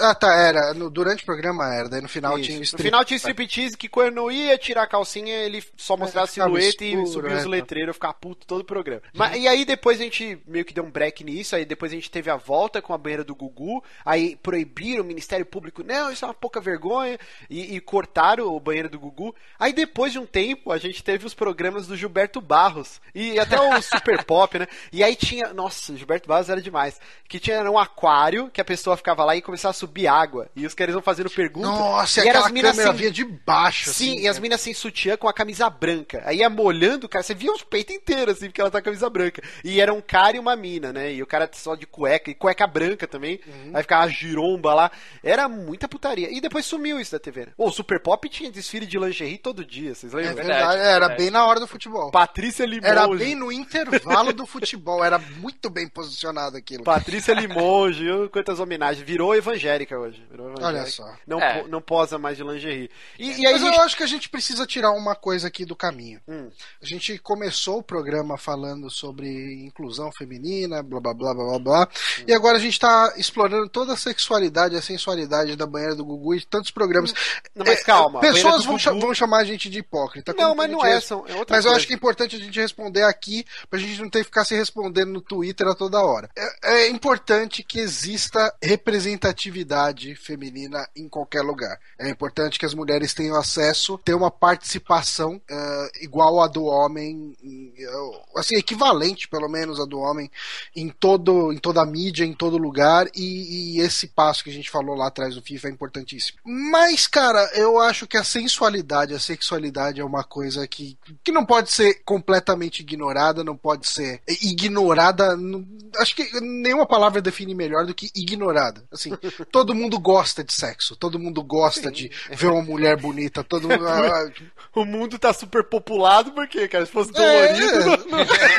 Ah, tá, era. No- durante o programa era, daí no final Isso. tinha No strip. final tinha striptease que quando ia tirar a calcinha, ele só mostrava a silhueta e escuro, subia é, os tá. letreiros, eu ficava puto todo o programa. Mas, e aí depois a gente meio que deu um break nisso, aí depois a gente teve a volta com a banheira do Gugu, aí proibiram o Ministério Público, não, isso é uma pouca vergonha, e, e cortaram o banheiro do Gugu. Aí depois de um tempo, a gente teve os programas do Gilberto Barros, e até o Super Pop, né? E aí tinha, nossa, o Gilberto Barros era demais, que tinha um aquário, que a pessoa ficava lá e começava a subir água, e os caras iam fazendo perguntas. Nossa, e e eram aquela as minas câmera sem- via de baixo, Sim, assim, e as cara. minas sem sutiã com a camisa branca. Aí ia molhando, cara, você via os peitos inteiros, assim, porque ela tá com a camisa branca. E era um cara e uma mina, né? E o cara só de cueca, e cueca branca também. Uhum. Aí ficava a giromba lá. Era muita putaria. E depois sumiu isso da TV. né? O Super Pop tinha desfile de lingerie todo dia, vocês É lembram? verdade, verdade, era verdade. bem na hora do futebol. Patrícia Limonge. Era bem no intervalo do futebol, era muito bem posicionado aquilo. Patrícia Limonge, quantas homenagens. Virou evangélica hoje. Virou evangélica. Olha só. Não, É. po- não posa mais de lingerie. E, e aí Mas gente... eu acho que a gente precisa tirar uma coisa aqui do caminho. Hum. A gente começou o programa falando sobre inclusão feminina, blá blá blá blá blá blá. E agora a gente tá explorando toda a sexualidade e a sensualidade da banheira do Gugu e tantos programas. Não, mas É, calma, banheira Pessoas vão, Gugu- vão chamar a gente de hipócrita. Não, mas não é, res- são- é Mas eu coisa. acho que é importante a gente responder aqui, pra gente não ter que ficar se respondendo no Twitter a toda hora. É, é importante que exista representatividade feminina em qualquer lugar. É importante que as mulheres tenham acesso, tenham uma participação eh, igual a do homem, em- eh, assim, equivalente pelo menos a do homem em todo, em toda a mídia, em todo lugar, e, e esse passo que a gente falou lá atrás do FIFA é importantíssimo. Mas, cara, eu acho que a sensualidade, a sexualidade é uma coisa que, que não pode ser completamente ignorada, não pode ser ignorada. não- acho que nenhuma palavra define melhor do que ignorada. Assim, todo mundo gosta de sexo, todo mundo gosta de ver uma mulher bonita, todo mundo. ah, O mundo tá super populado, por quê, cara? Se fosse É, dolorido.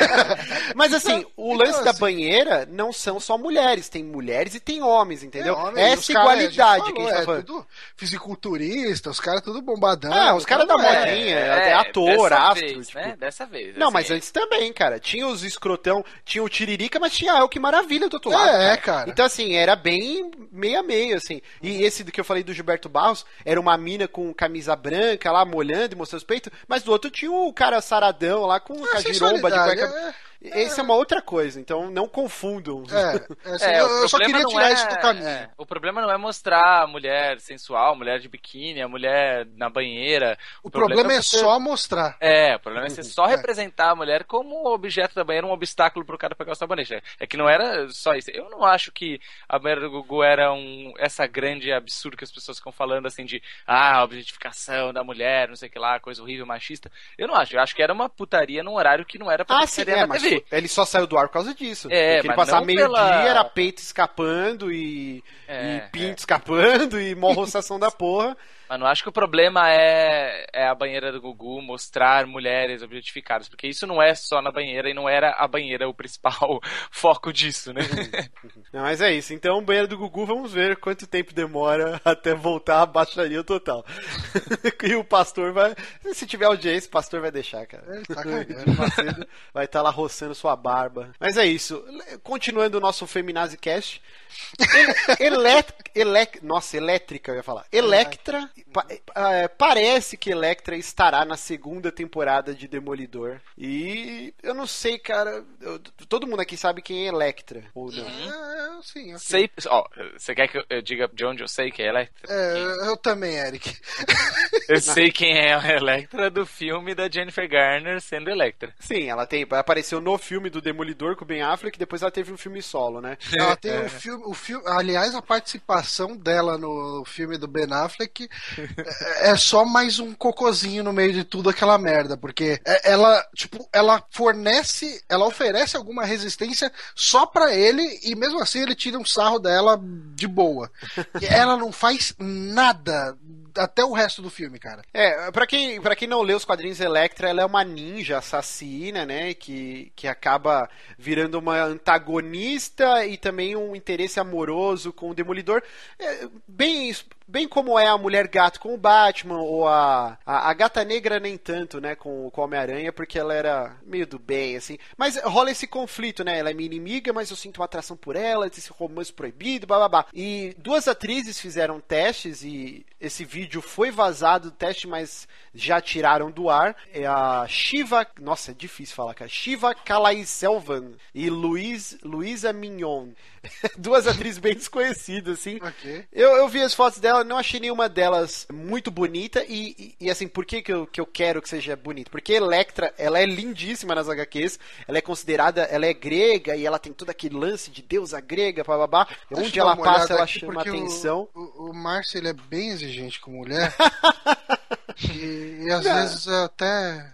Mas assim, o Então, lance da assim- banheira não são só mulheres, tem mulheres e tem homens, entendeu? É, homem, Essa os cara, igualdade a gente que a falou, gente tá é falando. tudo fisiculturista, os caras tudo bombadão. Ah, os caras da Então, é, modinha, até ator, dessa astro. Vez, tipo. né? Dessa vez. Não, assim, mas antes também, cara. Tinha os escrotão, tinha o Tiririca, mas tinha a El que Maravilha do outro lado. É, cara. Então, assim, era bem meio a meio, assim. E esse do que eu falei do Gilberto Barros, era uma mina com camisa branca lá, molhando e mostrando os peitos, mas do outro tinha o cara saradão lá com a giromba de cueca. Esse é uma outra coisa, então não confundam. É, é, assim, É, eu, o eu só problema queria não tirar é- isso do caminho. é, o problema não é mostrar a mulher sensual, a mulher de biquíni, a mulher na banheira. O, problema, é você- só mostrar. É, o problema é você só É. representar a mulher como objeto da banheira, um obstáculo pro cara pegar o sabonete. É que não era só isso. Eu não acho que a banheira do Gugu era um, essa grande absurdo que as pessoas ficam falando assim de ah, objetificação da mulher, não sei o que lá, coisa horrível, machista. Eu não acho. Eu acho que era uma putaria num horário que não era pra Ah, é, na mas TV. Ele só saiu do ar por causa disso. É, Porque ele passava meio-dia, pela- era peito escapando e, É, e pinto escapando e mó roçação da porra. Mas não acho que o problema é, é a banheira do Gugu mostrar mulheres objetificadas, porque isso não é só na banheira e não era a banheira o principal foco disso, né? Não, mas é isso. Então, banheiro do Gugu, vamos ver quanto tempo demora até voltar a baixaria total. e o pastor vai. Se tiver audiência, o pastor vai deixar, cara. Ele tá cagando. Macedo vai estar lá roçando sua barba. Mas é isso. Continuando o nosso Feminazi Cast. Elec, elec, nossa, elétrica, eu ia falar. Electra. pa- eh, parece que Electra estará na segunda temporada de Demolidor. E eu não sei, cara. eu- todo mundo aqui sabe quem é Electra. Ou não? É, sim, ok. sei, ó, você quer que eu, eu diga de onde eu sei que é Electra? É, eu também, Eric. Eu sei quem é a Electra do filme da Jennifer Garner sendo Electra. Sim, ela tem, apareceu no filme do Demolidor com o Ben Affleck, depois ela teve um filme solo, né? Ela tem o filme, o filme. Aliás, a participação dela no filme do Ben Affleck é, é só mais um cocôzinho no meio de tudo aquela merda, porque é, ela, tipo, ela fornece, ela oferece alguma resistência só para ele e mesmo assim ele tira um sarro dela de boa. ela não faz nada até o resto do filme, cara. É, pra quem, pra quem não lê os quadrinhos Electra, ela é uma ninja assassina, né? Que, que acaba virando uma antagonista e também um interesse amoroso com o Demolidor. É, bem bem como é a Mulher Gato com o Batman, ou a, a, a Gata Negra nem tanto, né, com, com o Homem-Aranha, porque ela era meio do bem, assim. Mas rola esse conflito, né, ela é minha inimiga, mas eu sinto uma atração por ela, esse romance proibido, blá. E duas atrizes fizeram testes e esse vídeo foi vazado do teste, mas já tiraram do ar. É a Shiva, nossa, é difícil falar, cara. Shiva Kalaiselvan e Luiz, Luísa Mignon. duas atrizes bem desconhecidas, assim. Okay. Eu, eu vi as fotos dela, não achei nenhuma delas muito bonita. E, e, e, assim, por que, que, eu, que eu quero que seja bonita? Porque Electra, ela é lindíssima nas HQs. Ela é considerada, ela é grega e ela tem todo aquele lance de deusa grega, bababá. Onde ela passa, ela chama atenção. O, o, o Márcio, ele é bem exigente com mulher. e, e às não. vezes até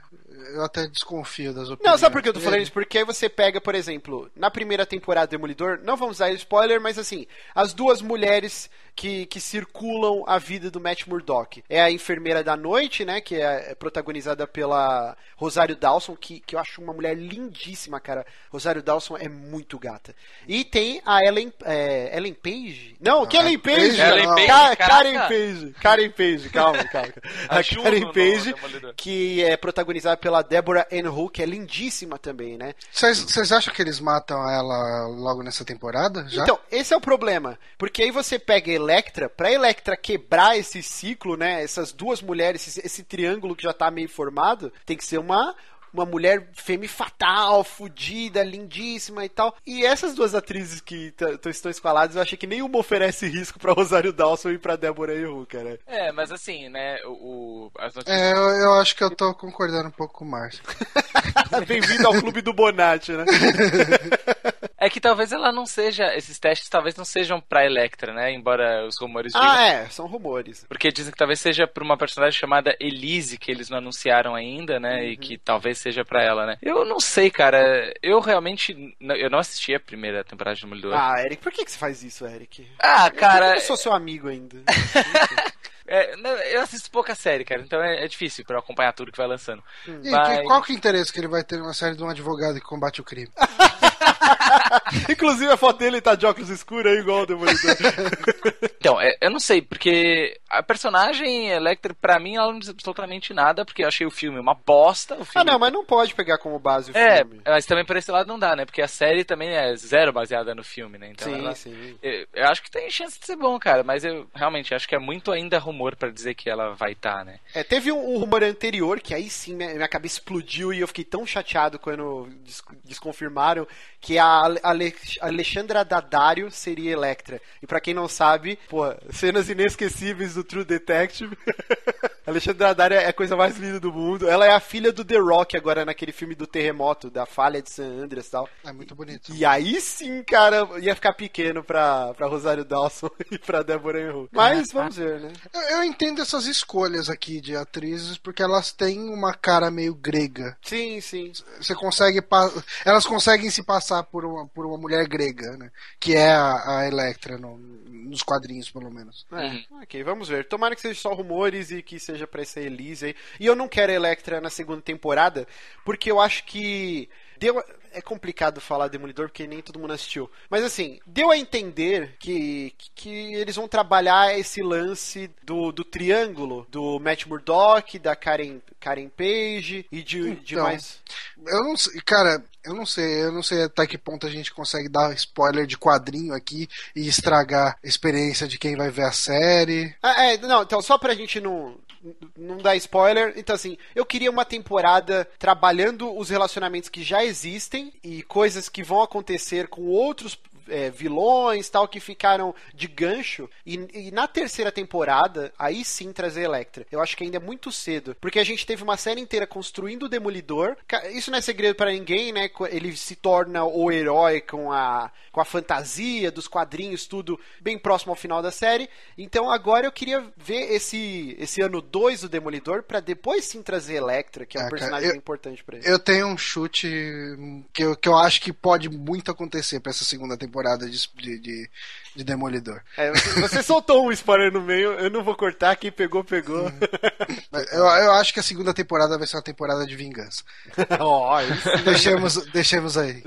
eu até desconfio das opiniões. Não, sabe por que eu tô falando isso? Porque aí você pega, por exemplo, na primeira temporada do Demolidor, não vamos dar spoiler, mas assim, as duas mulheres que, que circulam a vida do Matt Murdock. É a Enfermeira da Noite, né? Que é, é protagonizada pela Rosário Dawson, que, que eu acho uma mulher lindíssima, cara. Rosário Dawson é muito gata. E tem a Ellen, é, Ellen Page? Não, que Ellen Page? Ellen Page? Ka Karen Page. Karen Page, calma, calma. a, Karen Page, que é protagonizada pela Deborah Ann Hook, que é lindíssima também, né? Vocês acham que eles matam ela logo nessa temporada? Já? Então, esse é o problema. Porque aí você pega Electra, pra Electra quebrar esse ciclo, né? Essas duas mulheres, esse, esse triângulo que já tá meio formado, tem que ser uma uma mulher femme fatal, fodida, lindíssima e tal. E essas duas atrizes que estão escaladas, eu achei que nenhuma oferece risco para Rosário Dawson e para Deborah Ehu, cara. É, mas assim, né, o, as notícias... É, eu, eu, acho que eu tô concordando um pouco com o Márcio. Bem-vindo ao clube do Bonatti, né? É que talvez ela não seja. Esses testes talvez não sejam pra Electra, né? Embora os rumores digam. Ah, é, são rumores. Porque dizem que talvez seja pra uma personagem chamada Elise, que eles não anunciaram ainda, né? Uhum. E que talvez seja pra ela, né? Eu não sei, cara. Eu realmente. Eu não assisti a primeira temporada de Demolidor. Ah, Eric, por que, que você faz isso, Eric? Ah, cara. Eu, eu sou seu amigo ainda. É, eu assisto pouca série, cara, então é, é difícil pra eu acompanhar tudo que vai lançando. Hum. E Mas... qual que é o interesse que ele vai ter numa série de um advogado que combate o crime? Inclusive a foto dele tá de óculos escuros aí, igual o Demolidor. então, é, eu não sei, porque a personagem Electra, pra mim, ela não diz absolutamente nada, porque eu achei o filme uma bosta. Filme... Ah, não, mas não pode pegar como base o é, filme. É, mas também por esse lado não dá, né? Porque a série também é zero baseada no filme, né? Então, sim, ela... sim. Eu, eu, acho que tem chance de ser bom, cara, mas eu realmente acho que é muito ainda rumor para dizer que ela vai estar, tá, né? É, teve um, um, rumor anterior que aí sim minha, minha, cabeça explodiu e eu fiquei tão chateado quando des desconfirmaram que a Ale Alexandra Daddario seria Electra. E para quem não sabe, pô, cenas inesquecíveis do True Detective. Alexandra Daddario é a coisa mais linda do mundo. Ela é a filha do The Rock agora naquele filme do terremoto, da falha de San Andreas e tal. É muito bonito. E aí sim, cara, ia ficar pequeno pra, pra Rosário Dawson e pra Deborah Enru. Mas vamos ver, né? Eu, eu entendo essas escolhas aqui de atrizes porque elas têm uma cara meio grega. Sim, sim. Você consegue. Elas conseguem se passar por uma, por uma mulher grega, né? Que é a, a Electra no, nos quadrinhos, pelo menos. É, uhum. ok, vamos ver. Tomara que seja só rumores e que seja pra essa Elise aí. E eu não quero a Electra na segunda temporada, porque eu acho que deu é complicado falar Demolidor porque nem todo mundo assistiu. Mas assim, deu a entender que, que eles vão trabalhar esse lance do, do triângulo do Matt Murdock, da Karen, Karen Page e de, então, de mais. Eu não sei, cara, eu não sei, eu não sei até que ponto a gente consegue dar spoiler de quadrinho aqui e estragar a experiência de quem vai ver a série. Ah, é, não, então só pra gente não não dá spoiler. Então, assim, eu queria uma temporada trabalhando os relacionamentos que já existem e coisas que vão acontecer com outros é, vilões tal que ficaram de gancho. E, e, na terceira temporada, aí sim trazer Electra. Eu acho que ainda é muito cedo. Porque a gente teve uma série inteira construindo o Demolidor. Isso não é segredo para ninguém, né? Ele se torna o herói com a, com a fantasia dos quadrinhos, tudo bem próximo ao final da série. Então agora eu queria ver esse, esse ano 2 do Demolidor para depois sim trazer Electra, que é um é, personagem eu, importante para ele. Eu tenho um chute que eu, que eu acho que pode muito acontecer para essa segunda temporada de, de, de Demolidor. É, você soltou um spoiler no meio, eu não vou cortar, quem pegou, pegou. Uhum. eu, eu acho que a segunda temporada vai ser uma temporada de vingança. oh, deixemos, deixemos aí.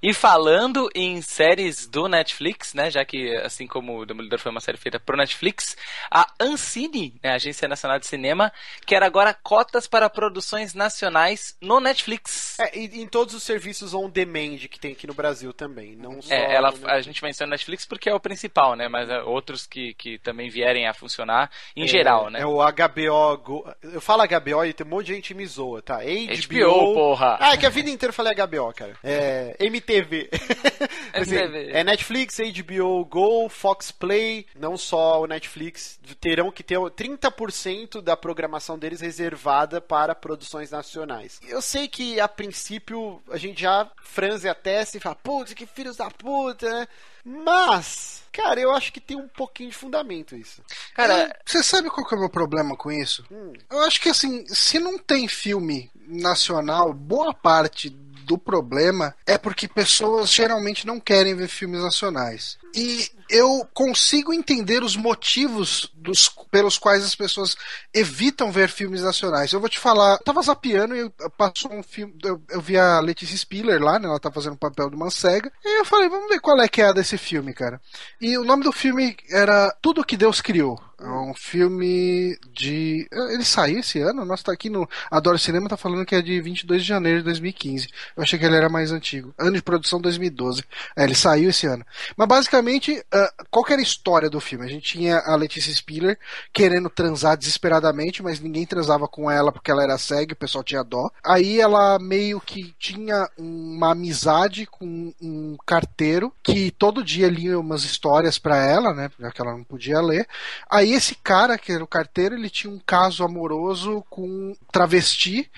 E falando em séries do Netflix, né, já que assim como o Demolidor foi uma série feita pro Netflix, a Ancine, né, a Agência Nacional de Cinema, quer agora cotas para produções nacionais no Netflix. É, e em todos os serviços on demand que tem aqui no Brasil também, não só É, ela, a gente menciona Netflix porque é o principal, né, mas é outros que, que também vierem a funcionar em é, geral, né? É o HBO, Go... eu falo HBO e tem um monte de gente me zoa, tá? HBO, HBO porra. Ah, é que a vida inteira eu falei HBO, cara. É, MTV. MTV. é Netflix, HBO Go, Fox Play, não só o Netflix, terão que ter 30% da programação deles reservada para produções nacionais. Eu sei que a princípio a gente já franze a testa e fala, putz, que filhos da puta, né? Mas, cara, eu acho que tem um pouquinho de fundamento isso. Cara, você sabe qual que é o meu problema com isso? Hum. Eu acho que assim, se não tem filme nacional, boa parte do problema é porque pessoas geralmente não querem ver filmes nacionais. E eu consigo entender os motivos dos, pelos quais as pessoas evitam ver filmes nacionais. Eu vou te falar, tava zapeando e passou um filme, eu, eu vi a Letícia Spiller lá, né, ela tá fazendo o papel de uma cega, e eu falei, vamos ver qual é que é a desse filme, cara. E o nome do filme era Tudo que Deus Criou. É um filme de. Ele saiu esse ano? Nossa, tá aqui no Adoro Cinema, tá falando que é de 22 de janeiro de 2015. Eu achei que ele era mais antigo. Ano de produção 2012. É, ele saiu esse ano. Mas basicamente, uh, qual que era a história do filme? A gente tinha a Letícia Spiller querendo transar desesperadamente, mas ninguém transava com ela porque ela era cega, o pessoal tinha dó. Aí ela meio que tinha uma amizade com um carteiro que todo dia lia umas histórias para ela, né? Já que ela não podia ler. Aí Aí esse cara, que era o carteiro, ele tinha um caso amoroso com um travesti,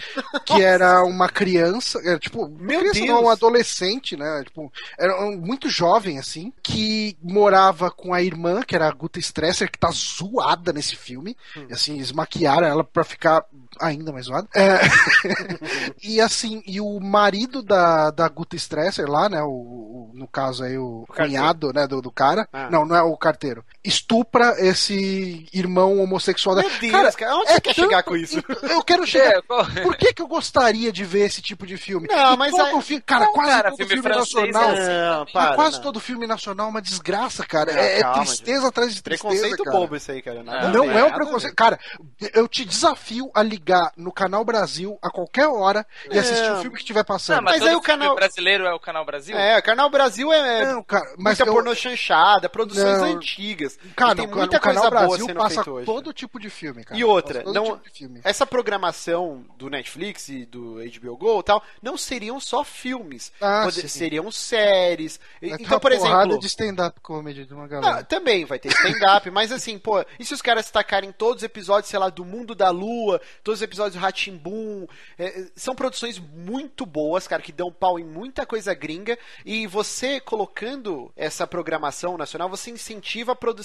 que era uma criança, era tipo, Meu criança, Deus. não, um adolescente, né? Tipo, era um, muito jovem, assim, que morava com a irmã, que era a Guta Stresser, que tá zoada nesse filme. Hum. E, assim, eles maquiaram ela pra ficar ainda mais zoada. É... e assim, e o marido da, da Guta Stresser lá, né? O, o no caso aí, o, o cunhado, né, do, do cara. Ah. Não, não é o carteiro. Estupra esse irmão homossexual Meu Deus, cara, cara onde é você quer tanto, chegar com isso? Eu quero chegar. É, Por que, que eu gostaria de ver esse tipo de filme? Não, mas todo aí... filme, cara, não, quase cara, todo filme, filme nacional. Não, para, quase não. todo filme nacional é uma desgraça, cara. Não, é, é calma, tristeza gente. atrás de tristeza. Preconceito cara. bobo isso aí, cara. Nada não é um preconceito. Cara, eu te desafio a ligar no canal Brasil a qualquer hora e assistir o filme que estiver passando. mas, mas aí o canal brasileiro é o canal Brasil? É, o canal Brasil é. Não, cara, mas muita eu... pornô chanchada, produções antigas. Cara, tem muita coisa boa sendo passa hoje. todo tipo de filme, cara. E outra, não, tipo essa programação do Netflix e do HBO Go e tal, não seriam só filmes. Ah, Poder, seriam séries. Vai então, por exemplo. de stand-up comedy de uma galera. Ah, também vai ter stand-up, mas assim, pô, e se os caras destacarem todos os episódios, sei lá, do Mundo da Lua, todos os episódios do Ratimbum, é, são produções muito boas, cara, que dão pau em muita coisa gringa, e você colocando essa programação nacional, você incentiva a produção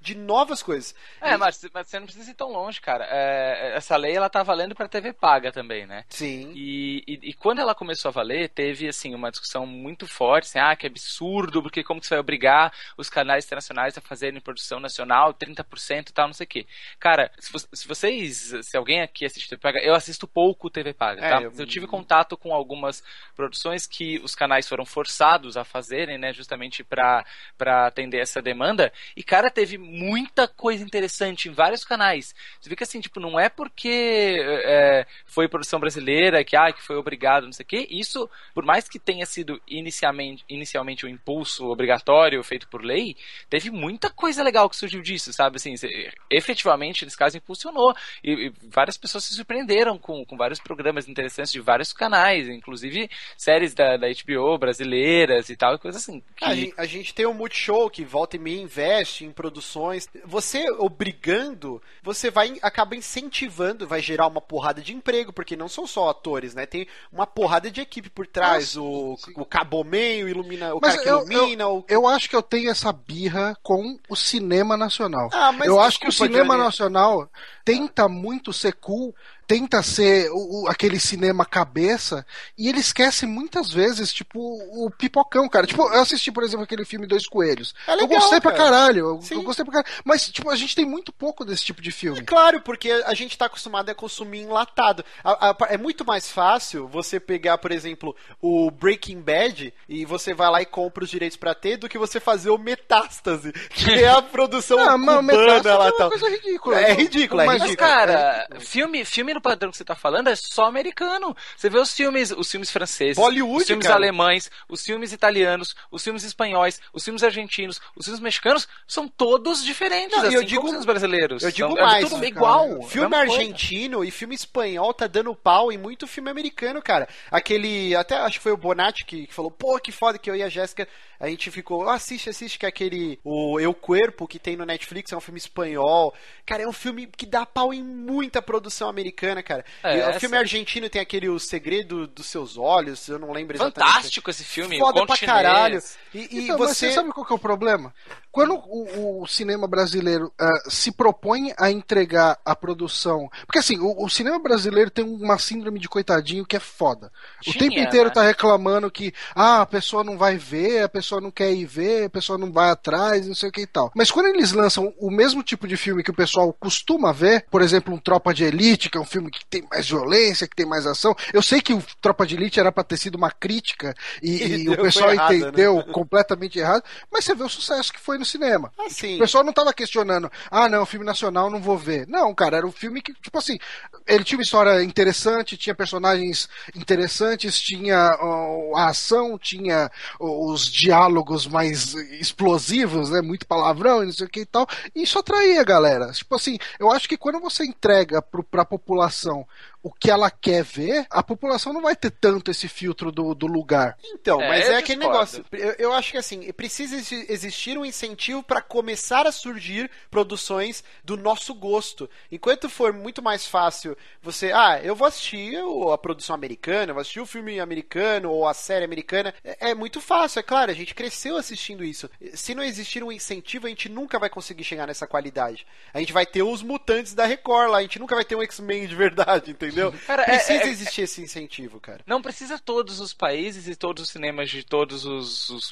de novas coisas. É, mas, mas você não precisa ir tão longe, cara. É, essa lei, ela tá valendo pra TV paga também, né? Sim. E, e, e, quando ela começou a valer, teve, assim, uma discussão muito forte, assim, ah, que absurdo, porque como que você vai obrigar os canais internacionais a fazerem produção nacional, 30% e tal, não sei o quê. Cara, se, se, vocês, se alguém aqui assiste TV paga, eu assisto pouco TV paga, é, tá? Eu... eu tive contato com algumas produções que os canais foram forçados a fazerem, né, justamente pra, pra atender essa demanda, e, cara, cara, teve muita coisa interessante em vários canais. Você vê que assim, tipo, não é porque é, foi produção brasileira que, ah, que foi obrigado, não sei o quê. Isso, por mais que tenha sido inicialmente, inicialmente um impulso obrigatório feito por lei, teve muita coisa legal que surgiu disso, sabe? Assim, efetivamente, nesse caso, impulsionou. E, e várias pessoas se surpreenderam com, com vários programas interessantes de vários canais, inclusive séries da, da HBO brasileiras e tal, coisas assim. Que... A, gente, a, gente, tem o Multishow que volta e meia investe em produções. Você obrigando, você vai acaba incentivando, vai gerar uma porrada de emprego, porque não são só atores, né? Tem uma porrada de equipe por trás, ah, o, o cabomeio, ilumina, o mas cara que eu, ilumina. Eu, o... eu acho que eu tenho essa birra com o cinema nacional. Ah, eu acho que o cinema Johnny. nacional tenta muito ser cool tenta ser o, aquele cinema cabeça e ele esquece muitas vezes, tipo, o pipocão, cara. Tipo, eu assisti, por exemplo, aquele filme Dois Coelhos. É legal, eu gostei cara. pra caralho. Eu, eu, gostei pra caralho. Mas, tipo, a gente tem muito pouco desse tipo de filme. É claro, porque a gente tá acostumado a consumir enlatado. A, a, é muito mais fácil você pegar, por exemplo, o Breaking Bad e você vai lá e compra os direitos pra ter do que você fazer o Metástase, que é a produção ah, cubana lá é uma coisa ridícula. É ridículo, é mas, ridículo. cara, é filme, filme padrão que você tá falando é só americano. Você vê os filmes, os filmes franceses, Bollywood, os filmes cara. alemães, os filmes italianos, os filmes espanhóis, os filmes argentinos, os filmes mexicanos, são todos diferentes, Não, assim, eu digo, os brasileiros. Eu digo então, mais, é tudo igual. Filme argentino coisa. e filme espanhol tá dando pau em muito filme americano, cara. Aquele, até acho que foi o Bonatti que, que falou, pô, que foda que eu e a Jéssica a gente ficou, oh, assiste, assiste, que é aquele, o Eu Corpo, que tem no Netflix, é um filme espanhol. Cara, é um filme que dá pau em muita produção americana, cara. É, o filme argentino tem aquele O Segredo dos Seus Olhos, eu não lembro exatamente. Fantástico esse filme. Foda pra caralho. E, e então, você... você sabe qual que é o problema? Quando o, o cinema brasileiro uh, se propõe a entregar a produção. Porque assim, o, o, cinema brasileiro tem uma síndrome de coitadinho que é foda. Tinha, o tempo inteiro né? tá reclamando que ah, a pessoa não vai ver, a pessoa não quer ir ver, a pessoa não vai atrás, não sei o que e tal. Mas quando eles lançam o mesmo tipo de filme que o pessoal costuma ver, por exemplo, um Tropa de Elite, que é um filme que tem mais violência, que tem mais ação. Eu sei que o Tropa de Elite era pra ter sido uma crítica e, e, e o pessoal errado, entendeu né? completamente errado, mas você vê o sucesso que foi no cinema. Assim. O pessoal não tava questionando, ah, não, filme nacional não vou ver. Não, cara, era um filme que, tipo assim, ele tinha uma história interessante, tinha personagens interessantes, tinha uh, a ação, tinha os diálogos mais explosivos, né? Muito palavrão e não sei o que e tal. E isso atraía a galera. Tipo assim, eu acho que quando você entrega pro, pra população o que ela quer ver, a população não vai ter tanto esse filtro do, do lugar. Então, é, mas é aquele negócio. Eu, eu, acho que assim, precisa existir um incentivo para começar a surgir produções do nosso gosto. Enquanto for muito mais fácil você, ah, eu vou assistir a produção americana, vou assistir o filme americano ou a série americana, é, é muito fácil, é claro, a gente cresceu assistindo isso. Se não existir um incentivo, a gente nunca vai conseguir chegar nessa qualidade. A gente vai ter os mutantes da Record lá, a gente nunca vai ter um X-Men de verdade, entendeu? Entendeu? Cara, é, precisa é, é, existir esse incentivo, cara. Não precisa todos os países e todos os cinemas de todas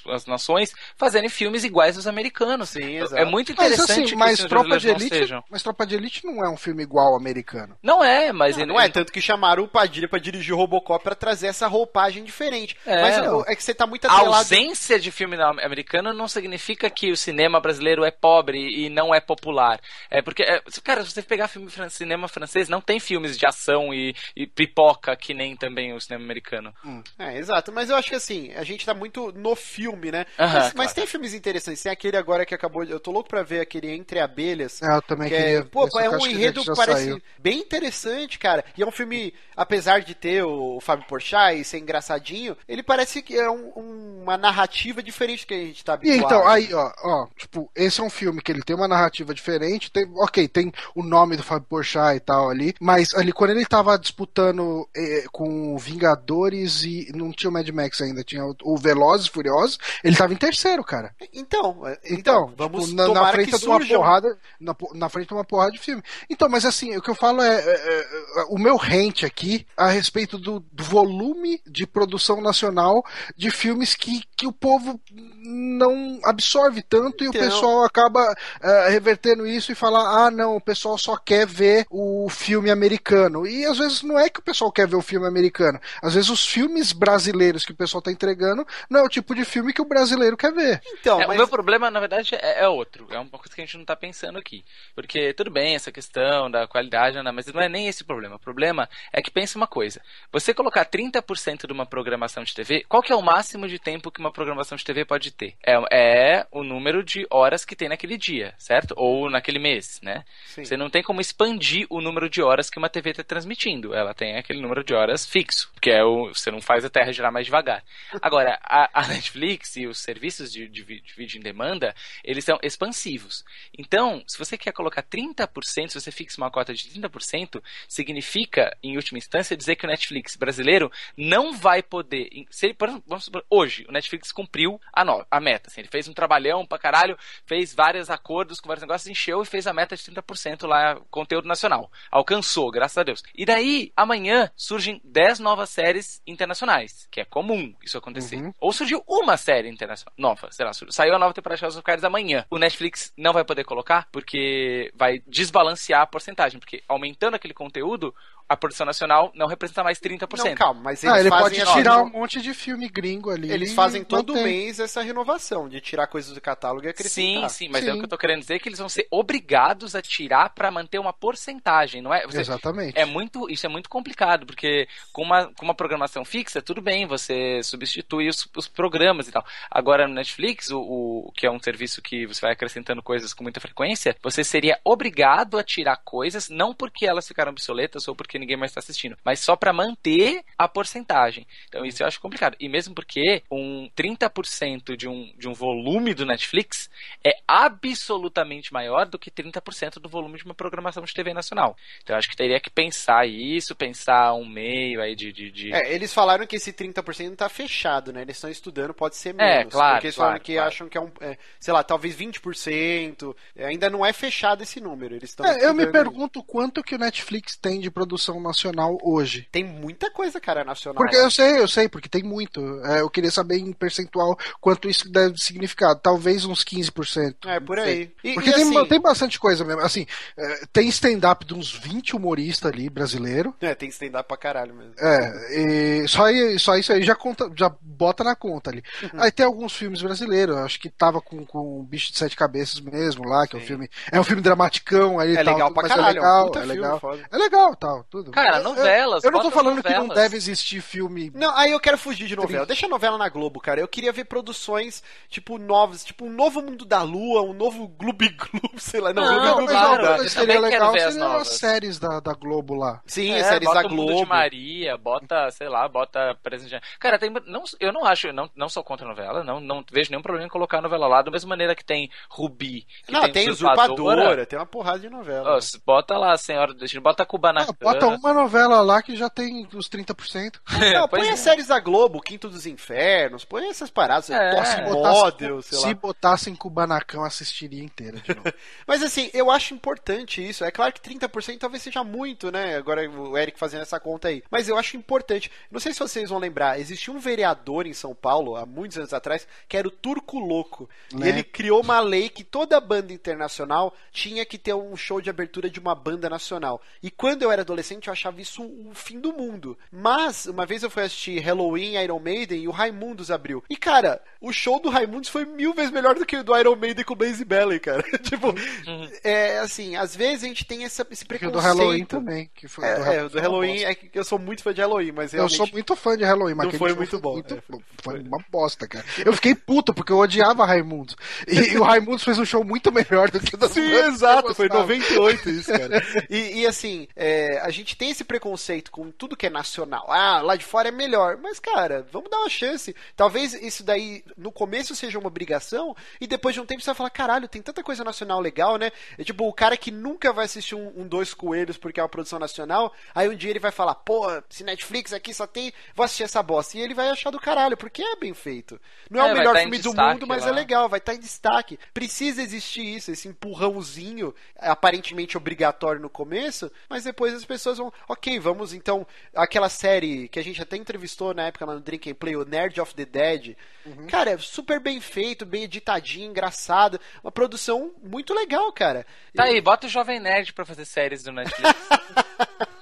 as nações fazerem filmes iguais aos americanos. Sim, é. É muito interessante mas, assim, mas Tropa de Elite, mas Tropa de Elite não é um filme igual ao americano. Não é, mas não, ele, não é tanto que chamaram o Padilha para dirigir o Robocop para trazer essa roupagem diferente. É, mas é que você tá muito atrelado... A ausência de filme americano não significa que o cinema brasileiro é pobre e não é popular. É porque, é, cara, se você pegar filme cinema francês, não tem filmes de ação e, e, pipoca que nem também o cinema americano. Hum. É, exato. Mas eu acho que assim, a gente tá muito no filme, né? mas, claro. mas, tem filmes interessantes. Tem aquele agora que acabou. Eu tô louco pra ver aquele Entre Abelhas. É, eu também que é, queria. É, pô, é um enredo que parece saiu. bem interessante, cara. E é um filme, apesar de ter o Fábio Porchat e ser engraçadinho, ele parece que é um, uma narrativa diferente que a gente tá habituado. E então, aí, ó, ó, tipo, esse é um filme que ele tem uma narrativa diferente. Tem, ok, tem o nome do Fábio Porchat e tal ali, mas ali quando ele tava disputando eh, com Vingadores e não tinha o Mad Max ainda, tinha o, o Velozes e Furiosos, ele tava em terceiro, cara. Então, é, então, então vamos tipo, na, na, frente de uma porrada, na, na, frente de uma porrada de filme. Então, mas assim, o que eu falo é, é, é o meu rente aqui a respeito do, do, volume de produção nacional de filmes que, que o povo não absorve tanto e o então. pessoal acaba uh, revertendo isso e falar, ah, não, o pessoal só quer ver o filme americano. E às vezes não é que o pessoal quer ver o filme americano. Às vezes os filmes brasileiros que o pessoal tá entregando não é o tipo de filme que o brasileiro quer ver. Então, é, mas... O meu problema, na verdade, é, é, outro. É uma coisa que a gente não tá pensando aqui. Porque, tudo bem, essa questão da qualidade, não, mas não é nem esse o problema. O problema é que pensa uma coisa. Você colocar 30% de uma programação de TV, qual que é o máximo de tempo que uma programação de TV pode ter? É, é o número de horas que tem naquele dia, certo? Ou naquele mês, né? Sim. Você não tem como expandir o número de horas que uma TV está transmitindo. Ela tem aquele número de horas fixo, que é o você não faz a Terra girar mais devagar. Agora, a, a Netflix e os serviços de, de, de, vídeo em demanda, eles são expansivos. Então, se você quer colocar 30%, se você fixa uma cota de 30%, significa, em última instância, dizer que o Netflix brasileiro não vai poder. Se ele, vamos supor, hoje, o Netflix cumpriu a, no, a meta. Assim, ele fez um trabalhão pra caralho, fez vários acordos com vários negócios, encheu e fez a meta de 30% lá, conteúdo nacional. Alcançou, graças a Deus. E daí, amanhã, surgem 10 novas séries internacionais, que é comum isso acontecer. Uhum. Ou surgiu uma série internacional nova, sei lá, saiu a nova temporada de House of Cards amanhã. O Netflix não vai poder colocar porque vai desbalancear a porcentagem, porque aumentando aquele conteúdo, a produção nacional não representa mais 30%. Não, calma, mas eles ah, ele pode tirar um monte de filme gringo ali. Eles fazem todo mantém. mês essa renovação de tirar coisas do catálogo e acrescentar. Sim, sim, mas sim. é o que eu tô querendo dizer que eles vão ser obrigados a tirar para manter uma porcentagem, não é? Você, Exatamente. É muito, isso é muito complicado, porque com uma, com uma programação fixa, tudo bem, você substitui os, os programas e tal. Agora no Netflix, o, o, que é um serviço que você vai acrescentando coisas com muita frequência, você seria obrigado a tirar coisas, não porque elas ficaram obsoletas ou porque ninguém mais está assistindo, mas só para manter a porcentagem. Então isso eu acho complicado. E mesmo porque um 30% de um, de um volume do Netflix é absolutamente maior do que 30% do volume de uma programação de TV nacional. Então eu acho que teria que pensar isso, pensar um meio aí de. de, de... É, eles falaram que esse 30% está fechado, né? Eles estão estudando, pode ser é, menos. É, claro. Porque eles claro, falaram que claro. acham que é um. É, sei lá, talvez 20%. Ainda não é fechado esse número. Eles estão. É, eu me pergunto quanto que o Netflix tem de produção produção nacional hoje. Tem muita coisa, cara, nacional. Porque eu sei, eu sei, porque tem muito. É, eu queria saber em percentual quanto isso deve significar. Talvez uns 15%. É, por aí. E, porque e tem, assim... tem bastante coisa mesmo. Assim, é, tem stand-up de uns 20 humoristas ali, brasileiro. É, tem stand-up pra caralho mesmo. É, só, só isso aí já, conta, já bota na conta ali. Uhum. Aí tem alguns filmes brasileiros, acho que tava com, com o Bicho de Sete Cabeças mesmo lá, que Sim. é um filme. É um filme dramaticão aí. É tal, legal pra é caralho. É legal, é, legal. É legal tal tudo. Cara, novelas. Eu, eu não tô falando novelas. que não deve existir filme. Não, aí eu quero fugir de novela. Deixa a novela na Globo, cara. Eu queria ver produções, tipo, novas, tipo, um novo Mundo da Lua, um novo Gloob Gloob, sei lá. Não, não Gloob Gloob não, não, seria legal seria as séries da, da Globo lá. Sim, é, séries da Globo. de Maria, bota, sei lá, bota presente. Cara, tem, não, eu não acho, não, não sou contra a novela, não, não vejo nenhum problema em colocar a novela lá, da mesma maneira que tem Rubi. Que não, tem, tem Usurpadora, usurpadora, tem uma porrada de novela. Oh, bota lá, Senhora do Destino, bota Kubanacan. Ah, bota uma novela lá que já tem os 30%. Não, põe é. as séries da Globo, Quinto dos Infernos, põe essas paradas, é, Tosse Model, sei lá. Se botassem Kubanacan, assistiria inteira de novo. Mas assim, eu acho importante isso. É claro que 30% talvez seja muito, né? Agora o Eric fazendo essa conta aí. Mas eu acho importante. Não sei se vocês vão lembrar, existia um vereador em São Paulo, há muitos anos atrás, que era o Turco Louco. Né? E ele criou uma lei que toda banda internacional tinha que ter um show de abertura de uma banda nacional. E quando eu era adolescente, eu achava isso o fim do mundo. Mas, uma vez eu fui assistir Halloween Iron Maiden e o Raimundos abriu. E, cara, o show do Raimundos foi mil vezes melhor do que o do Iron Maiden com o Blaze Belly, cara. tipo, uhum. é assim, às vezes a gente tem essa, esse preconceito. E o do Halloween também. Que foi, é, do, é, o do Halloween é que eu sou muito fã de Halloween, mas Eu sou muito fã de Halloween, mas não foi muito bom. Muito, é, foi, foi, uma bosta, cara. Eu fiquei puto porque eu odiava Raimundos. E, e o Raimundos fez um show muito melhor do que o do Sim, exato. Foi 98 isso, cara. e, e assim, é, a gente tem esse preconceito com tudo que é nacional. Ah, lá de fora é melhor. Mas, cara, vamos dar uma chance. Talvez isso daí no começo seja uma obrigação e depois de um tempo você vai falar: caralho, tem tanta coisa nacional legal, né? É tipo o cara que nunca vai assistir um, um Dois Coelhos porque é uma produção nacional. Aí um dia ele vai falar: pô, se Netflix aqui só tem. Vou assistir essa bosta. E ele vai achar do caralho, porque é bem feito. Não é, é o melhor tá filme do mundo, mas lá. é legal, vai estar tá em destaque. Precisa existir isso, esse empurrãozinho aparentemente obrigatório no começo, mas depois as pessoas vão, ok, vamos então aquela série que a gente até entrevistou na época lá no Drink and Play, o Nerd of the Dead. Uhum. Cara, é super bem feito, bem editadinho, engraçado. Uma produção muito legal, cara. Tá e... aí, bota o Jovem Nerd pra fazer séries do Netflix.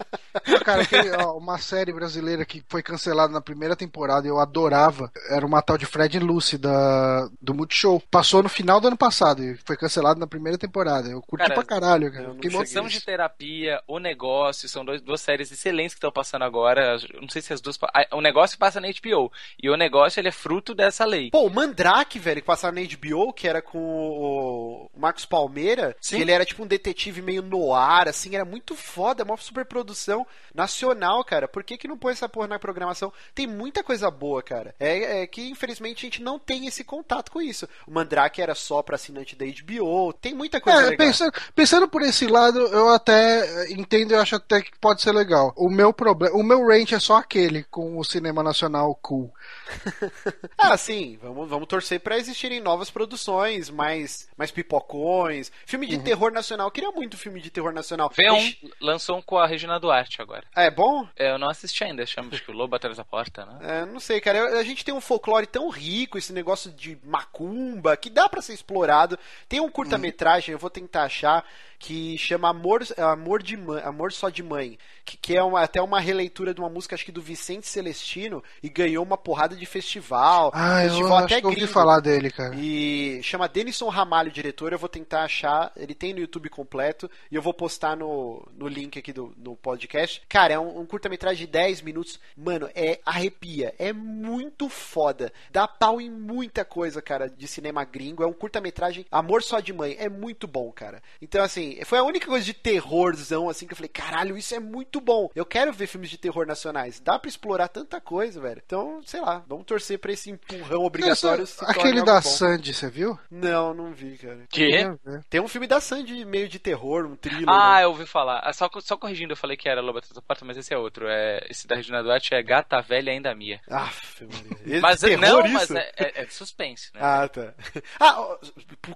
Cara, aquele, ó, uma série brasileira que foi cancelada na primeira temporada e eu adorava. Era uma tal de Fred e Lucy da, do Multishow. Passou no final do ano passado e foi cancelado na primeira temporada. Eu curti Cara, pra caralho, cara. mó Sessão de terapia, o negócio, são dois, duas séries excelentes que estão passando agora. Eu Não sei se as duas. O negócio passa na HBO. E o negócio ele é fruto dessa lei. Pô, o Mandrake, velho, que passava na HBO, que era com o Marcos Palmeira, Sim. que ele era tipo um detetive meio noir, assim, era muito foda, uma nacional, cara. Por que que não põe essa porra na programação? Tem muita coisa boa, cara. É, é que, infelizmente, a gente não tem esse contato com isso. O Mandrake era só pra assinante da HBO, tem muita coisa É, legal. pensando, pensando por esse lado, eu até entendo e acho até que pode ser legal. O meu problema, o meu range é só aquele com o cinema nacional cool. Ah, sim, vamos, vamos torcer pra existirem novas produções, mais, mais pipocões. Filme de terror nacional, eu queria muito filme de terror nacional. Vê um, Ixi, lançou um com a Regina Duarte agora. É bom? É, Eu não assisti ainda, chama acho que o Lobo Atrás da Porta, né? É, não sei, cara. A gente tem um folclore tão rico, esse negócio de macumba, que dá pra ser explorado. Tem um curta-metragem, eu vou tentar achar, que chama Amor, Amor, de Mãe, Amor Só de Mãe, que, que é uma- até uma releitura de uma música, acho que do Vicente Celestino, e ganhou uma porrada de festival. Ah, eu festival acho que ouvi falar dele, cara. E chama Denison Ramalho, diretor. Eu vou tentar achar. Ele tem no YouTube completo. E eu vou postar no, no link aqui do no podcast. Cara, é um, um curta-metragem de 10 minutos. Mano, é arrepia. É muito foda. Dá pau em muita coisa, cara, de cinema gringo. É um curta-metragem Amor Só de Mãe. É muito bom, cara. Então, assim, foi a única coisa de terrorzão, assim, que eu falei, caralho, isso é muito bom. Eu quero ver filmes de terror nacionais. Dá pra explorar tanta coisa, velho. Então, sei lá, vamos torcer pra esse empurrão obrigatório. Essa- se torne aquele da bom. Sandy, você viu? Não, não vi, cara. Que? Tem um filme da Sandy meio de terror, um thriller. Ah, né? eu ouvi falar. Ah, Só, só corrigindo, eu falei que era da Porta, mas esse é outro. É, esse da Regina Duarte é Gata Velha Ainda Mia. Esse Mas terror, não, isso? mas é, é, é de suspense, né? Ah, tá. Ah,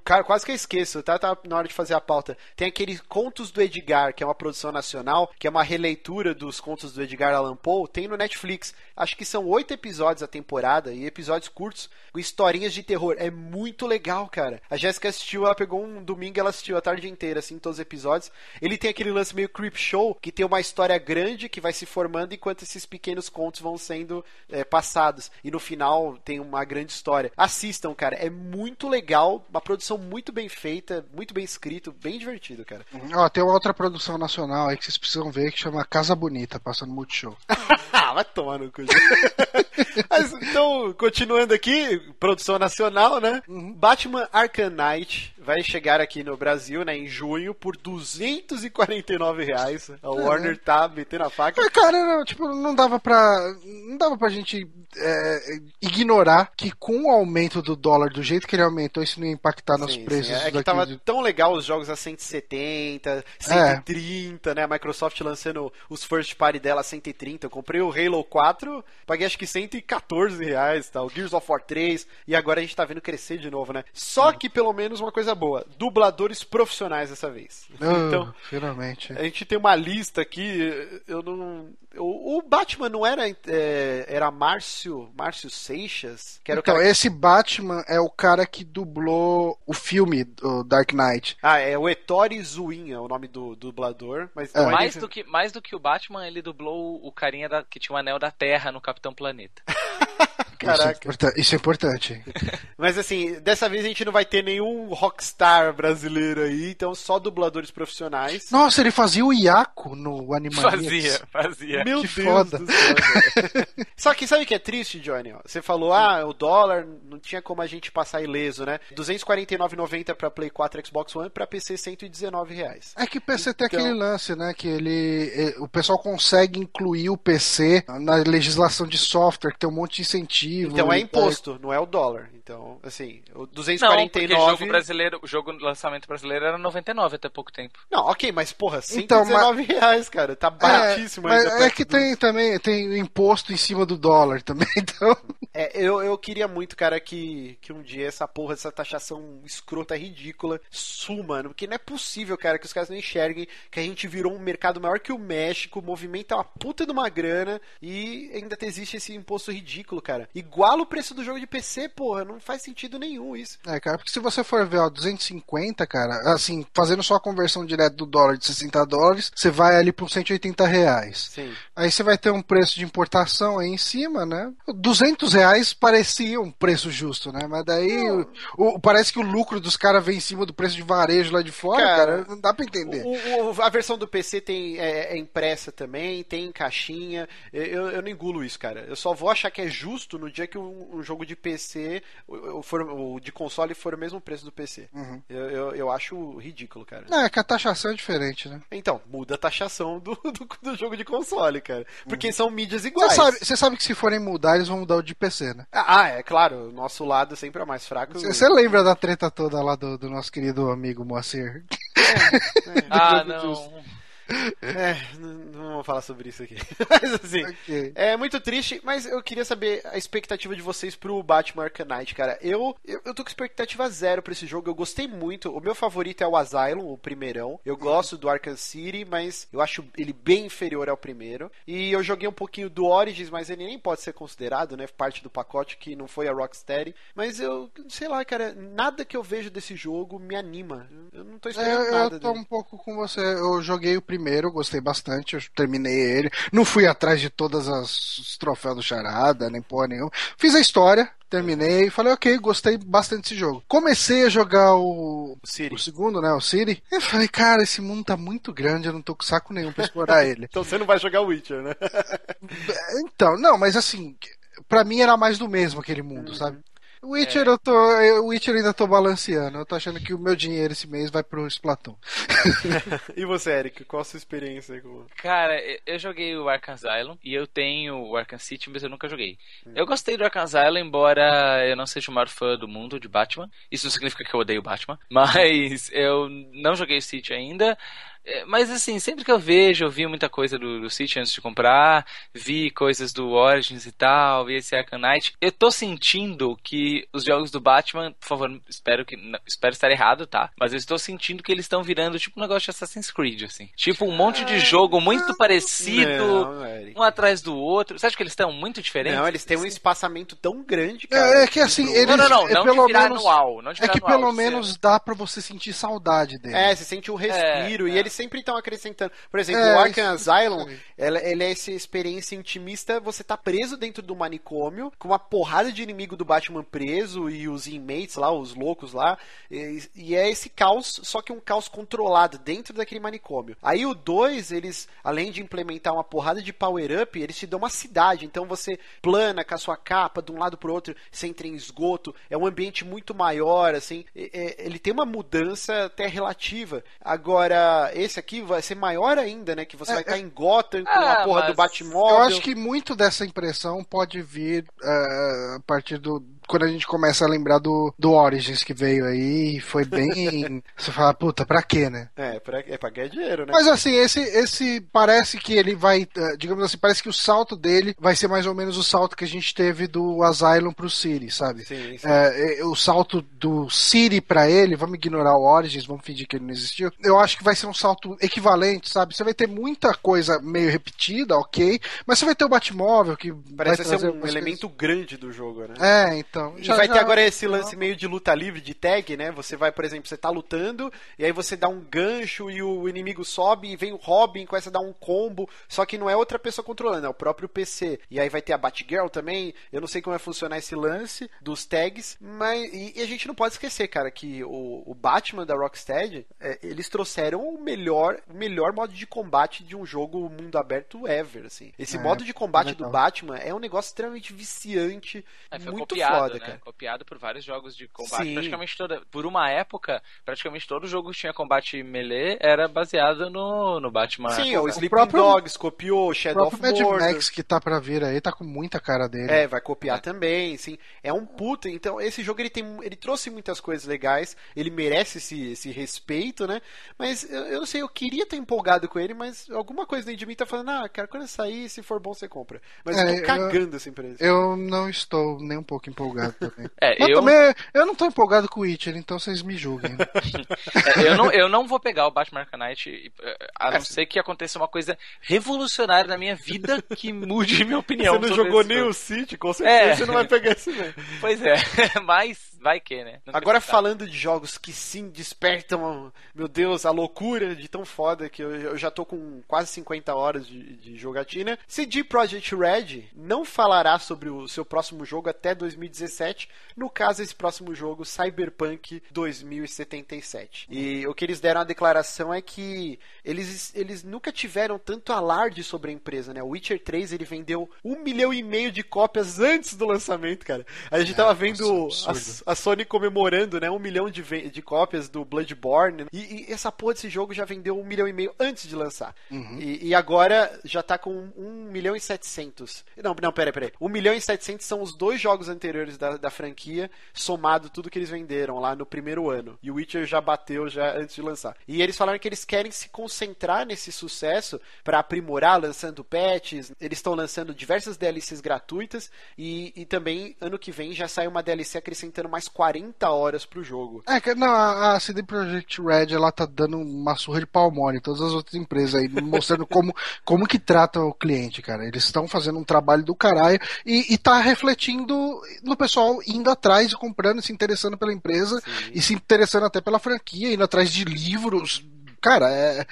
cara, quase que eu esqueço, tá? Tá na hora de fazer a pauta. Tem aquele Contos do Edgar, que é uma produção nacional, que é uma releitura dos contos do Edgar Allan Poe, tem no Netflix. Acho que são oito episódios a temporada, e episódios curtos, com historinhas de terror. É muito legal, cara. A Jéssica assistiu, ela pegou um domingo, ela assistiu a tarde inteira, assim, todos os episódios. Ele tem aquele lance meio creep show, que tem uma história grande que vai se formando enquanto esses pequenos contos vão sendo é, passados. E no final tem uma grande história. Assistam, cara. É muito legal, uma produção muito bem feita, muito bem escrito, bem divertido, cara. Ó, tem uma outra produção nacional aí que vocês precisam ver que chama Casa Bonita, passando no Multishow. Ah, vai tomar no cu. Mas, então, continuando aqui, produção nacional, né? Batman Arkham Knight vai chegar aqui no Brasil, né, em junho, por 249 reais. A Warner tá metendo a faca. Mas, cara, não, tipo, não dava pra. Não dava pra gente é, ignorar que com o aumento do dólar do jeito que ele aumentou, isso não ia impactar nos Sim, preços sim. É que tava de- tão legal os jogos a 170, 130, né? A Microsoft lançando os first party dela a 130. Eu comprei o Halo 4, paguei acho que 114 reais, tá? O Gears of War 3, e agora a gente tá vendo crescer de novo, né? Só que pelo menos uma coisa boa, dubladores profissionais dessa vez. Ah, Então, finalmente. a gente tem uma lista aqui, eu não... O, o Batman não era, é, era Márcio, Márcio Seixas? Que era o Então, cara que- esse Batman é o cara que dublou o filme do Dark Knight. Ah, é o Ettore Zuin, é o nome do, do dublador. Mas É. é Mais do, que, mais do que o Batman, ele dublou o carinha da- que tinha o anel da Terra no Capitão Planeta. Isso é, Caraca. isso é importante. Mas assim, dessa vez a gente não vai ter nenhum rockstar brasileiro aí, então só dubladores profissionais. Nossa, ele fazia o Iaco no Animaniacs. Fazia, fazia. Meu que Deus foda. do céu. Só que sabe o que é triste, Johnny? Você falou, ah, o dólar não tinha como a gente passar ileso, né? 249,90 pra Play 4 Xbox One, pra PC 119 reais. É que o PC tem Então- aquele lance, né? Que ele. eh, O pessoal consegue incluir o PC na legislação de software, que tem um monte de incentivo. Então é imposto, não é o dólar. Então, assim, o Não, porque 249. jogo brasileiro, o jogo lançamento brasileiro era 99 até pouco tempo. Não, ok, mas porra, Então, 119 reais, cara. Tá baratíssimo é, mas ainda. é que do- tem também tem o imposto em cima do dólar também, então. É, eu, eu queria muito, cara, que, que um dia essa porra, essa taxação escrota, ridícula, suma, porque não é possível, cara, que os caras não enxerguem que a gente virou um mercado maior que o México, movimenta uma puta de uma grana e ainda existe esse imposto ridículo, cara. Iguala o preço do jogo de PC, porra, não faz sentido nenhum isso. É, cara, porque se você for ver, ó, 250, cara, assim, fazendo só a conversão direta do dólar de 60 dólares, você vai ali por 180 reais. Sim. Aí você vai ter um preço de importação aí em cima, né? 200 reais parecia um preço justo, né? Mas daí o, o- parece que o lucro dos caras vem em cima do preço de varejo lá de fora, Cara, cara, não dá pra entender. O- a versão do PC tem, é, é impressa também, tem caixinha. Eu, eu não engulo isso, cara. Eu só vou achar que é justo no dia que um, um jogo de PC, o, o o de console, for o mesmo preço do PC. Uhum. Eu, eu, eu acho ridículo, cara. Não, é que a taxação é diferente, né? Então, muda a taxação do, do, do jogo de console, cara. Porque Uhum. são mídias Você iguais. sabe, você sabe que se forem mudar, eles vão mudar o de PC, né? Ah, é claro. O nosso lado sempre é mais fraco. Você você lembra da treta toda lá do, do nosso querido amigo Moacir? Ah, jogo não. É, não, vou falar sobre isso aqui. Mas assim. Ok. É muito triste, mas eu queria saber a expectativa de vocês pro Batman Arkham Knight, cara. Eu, eu, eu tô com expectativa zero pra esse jogo. Eu gostei muito. O meu favorito é o Asylum, o primeirão. Eu gosto do Arkham City, mas eu acho ele bem inferior ao primeiro. E eu joguei um pouquinho do Origins, mas ele nem pode ser considerado, né? Parte do pacote que não foi a Rocksteady. Mas eu, sei lá, cara, nada que eu vejo desse jogo me anima. Eu não tô É, esperando eu, nada eu tô dele. um pouco com você. Eu joguei o primeiro, gostei bastante. Eu terminei ele. Não fui atrás de todas as os troféus do Charada, nem porra nenhuma. Fiz a história, terminei. Falei, ok, gostei bastante desse jogo. Comecei a jogar o, O City. o segundo, né? O City. Eu falei, cara, esse mundo tá muito grande. Eu não tô com saco nenhum pra explorar ele. Então você não vai jogar Witcher, né? Então, não, mas assim, pra mim era mais do mesmo aquele mundo, sabe? O Witcher eu tô. O Witcher ainda tô balanceando. Eu tô achando que o meu dinheiro esse mês vai pro Splatoon. e você, Eric, qual a sua experiência aí com Cara, eu- joguei o Arkham Asylum e eu tenho o Arkham City, mas eu nunca joguei. Eu gostei do Arkham Asylum, embora eu não seja o maior fã do mundo de Batman. Isso não significa que eu odeio Batman, mas eu não joguei o City ainda. É, Mas assim, sempre que eu vejo, eu vi muita coisa do, do City antes de comprar, vi coisas do Origins e tal, vi esse Arkham Knight. Eu tô sentindo que os jogos do Batman, por favor, espero que não- espero estar errado, tá? Mas eu estou sentindo que eles estão virando tipo um negócio de Assassin's Creed, assim. Tipo um monte de jogo muito parecido, Não, um atrás do outro. Você acha que eles estão muito diferentes? Não, eles têm um espaçamento tão grande, cara. É, é que assim, eles. Não, não, não, é não pelo de virar menos, anual, não de É que anual, pelo menos dá pra você sentir saudade dele. É, você sente o respiro É, e é. Eles sempre estão acrescentando. Por exemplo, É, o Arkham isso- Asylum, ela- ele é essa experiência intimista, você tá preso dentro do manicômio, com uma porrada de inimigo do Batman preso e os inmates lá, os loucos lá, e, e é esse caos, só que um caos controlado dentro daquele manicômio. Aí o 2, eles, além de implementar uma porrada de power-up, eles te dão uma cidade, então você plana com a sua capa de um lado pro outro, você entra em esgoto, é um ambiente muito maior, assim, é- ele tem uma mudança até relativa. Agora, esse aqui vai ser maior ainda, né, que você É, vai estar em Gotham com a Ah, porra mas- do Batmóvel. Eu acho que muito dessa impressão pode vir eh, a partir do. Quando a gente começa a lembrar do, do Origins que veio aí, foi bem. você fala, puta, pra quê, né? É, pra, é pra ganhar dinheiro, né? Mas assim, esse, esse parece que ele vai, eh, digamos assim, parece que o salto dele vai ser mais ou menos o salto que a gente teve do Asylum pro City, sabe? Sim, sim. É, o salto do City pra ele, vamos ignorar o Origins, vamos fingir que ele não existiu. Eu acho que vai ser um salto equivalente, sabe? Você vai ter muita coisa meio repetida, ok, mas você vai ter o Batmóvel que Parece vai ser um elemento grande do jogo, né? coisas. É, então. E já- vai já- ter agora esse lance meio de luta livre, de tag, né? Você vai, por exemplo, você tá lutando, e aí você dá um gancho e o inimigo sobe e vem o Robin, começa a dar um combo, só que não é outra pessoa controlando, é o próprio PC. E aí vai ter a Batgirl também, eu não sei como vai funcionar esse lance dos tags, mas. E, e a gente não pode esquecer, cara, que o, o Batman da Rocksteady, é, eles trouxeram o melhor, o melhor modo de combate de um jogo mundo aberto ever, assim. Esse É, modo de combate legal. do Batman é um negócio extremamente viciante, muito copiado, foda, né? cara. Copiado por vários jogos de combate. Sim. Praticamente toda. Por uma época, praticamente todo jogo que tinha combate melee era baseado no, no Batman. Sim, o Sleeping próprio- Dogs copiou, O Shadow of Mad Mordor. Max que tá pra vir aí tá com muita cara dele. É, vai copiar também, sim. É um puta. Então, esse jogo ele tem, ele trouxe muitas coisas legais. Ele merece esse, esse respeito, né? Mas eu, eu não sei, eu queria ter empolgado com ele, mas alguma coisa dentro de mim tá falando, ah, cara, quando sair, se for bom, você compra. Mas eu É, tô eu- cagando essa empresa. Eu não estou nem um pouco empolgado também. É, Mas eu- também eu não tô empolgado com o Witcher, então vocês me julguem. É, eu, não, eu não vou pegar o Batman Arcanite, eh, a não ser que aconteça uma coisa revolucionária na minha vida que mude minha opinião. você não jogou nem o City, com certeza É. você não vai pegar esse mesmo. Pois é, mas vai que, né? Nunca Agora falando de jogos que sim despertam, meu Deus, a loucura de tão foda que eu, eu já tô com quase 50 horas de, de jogatina. CD Projekt Red não falará sobre o seu próximo jogo até 2017. No caso, esse próximo jogo, Cyberpunk 2077. E o que eles deram a declaração é que eles, eles nunca tiveram tanto alarde sobre a empresa, né? O Witcher 3 ele vendeu um milhão e meio de cópias antes do lançamento, cara. A gente tava vendo nossa, a, absurdo. A Sony comemorando, né? Um milhão de, de cópias do Bloodborne. E, e essa porra desse jogo já vendeu um milhão e meio antes de lançar. E, e agora já tá com um milhão e setecentos. Não, não, peraí, peraí. Um milhão e setecentos são os dois jogos anteriores da, da franquia, somado tudo que eles venderam lá no primeiro ano. E o Witcher já bateu já antes de lançar. E eles falaram que eles querem se concentrar nesse sucesso para aprimorar, lançando patches. Eles estão lançando diversas DLCs gratuitas e, e também ano que vem já sai uma DLC acrescentando mais 40 horas pro jogo. É, que- não, a, a CD Projekt Red ela tá dando uma surra de pau mole em todas as outras empresas aí, mostrando como, como que trata o cliente, cara. Eles estão fazendo um trabalho do caralho e, e tá refletindo no pessoal indo atrás e comprando, se interessando pela empresa e se interessando até pela franquia, indo atrás de livros. Cara, é- é-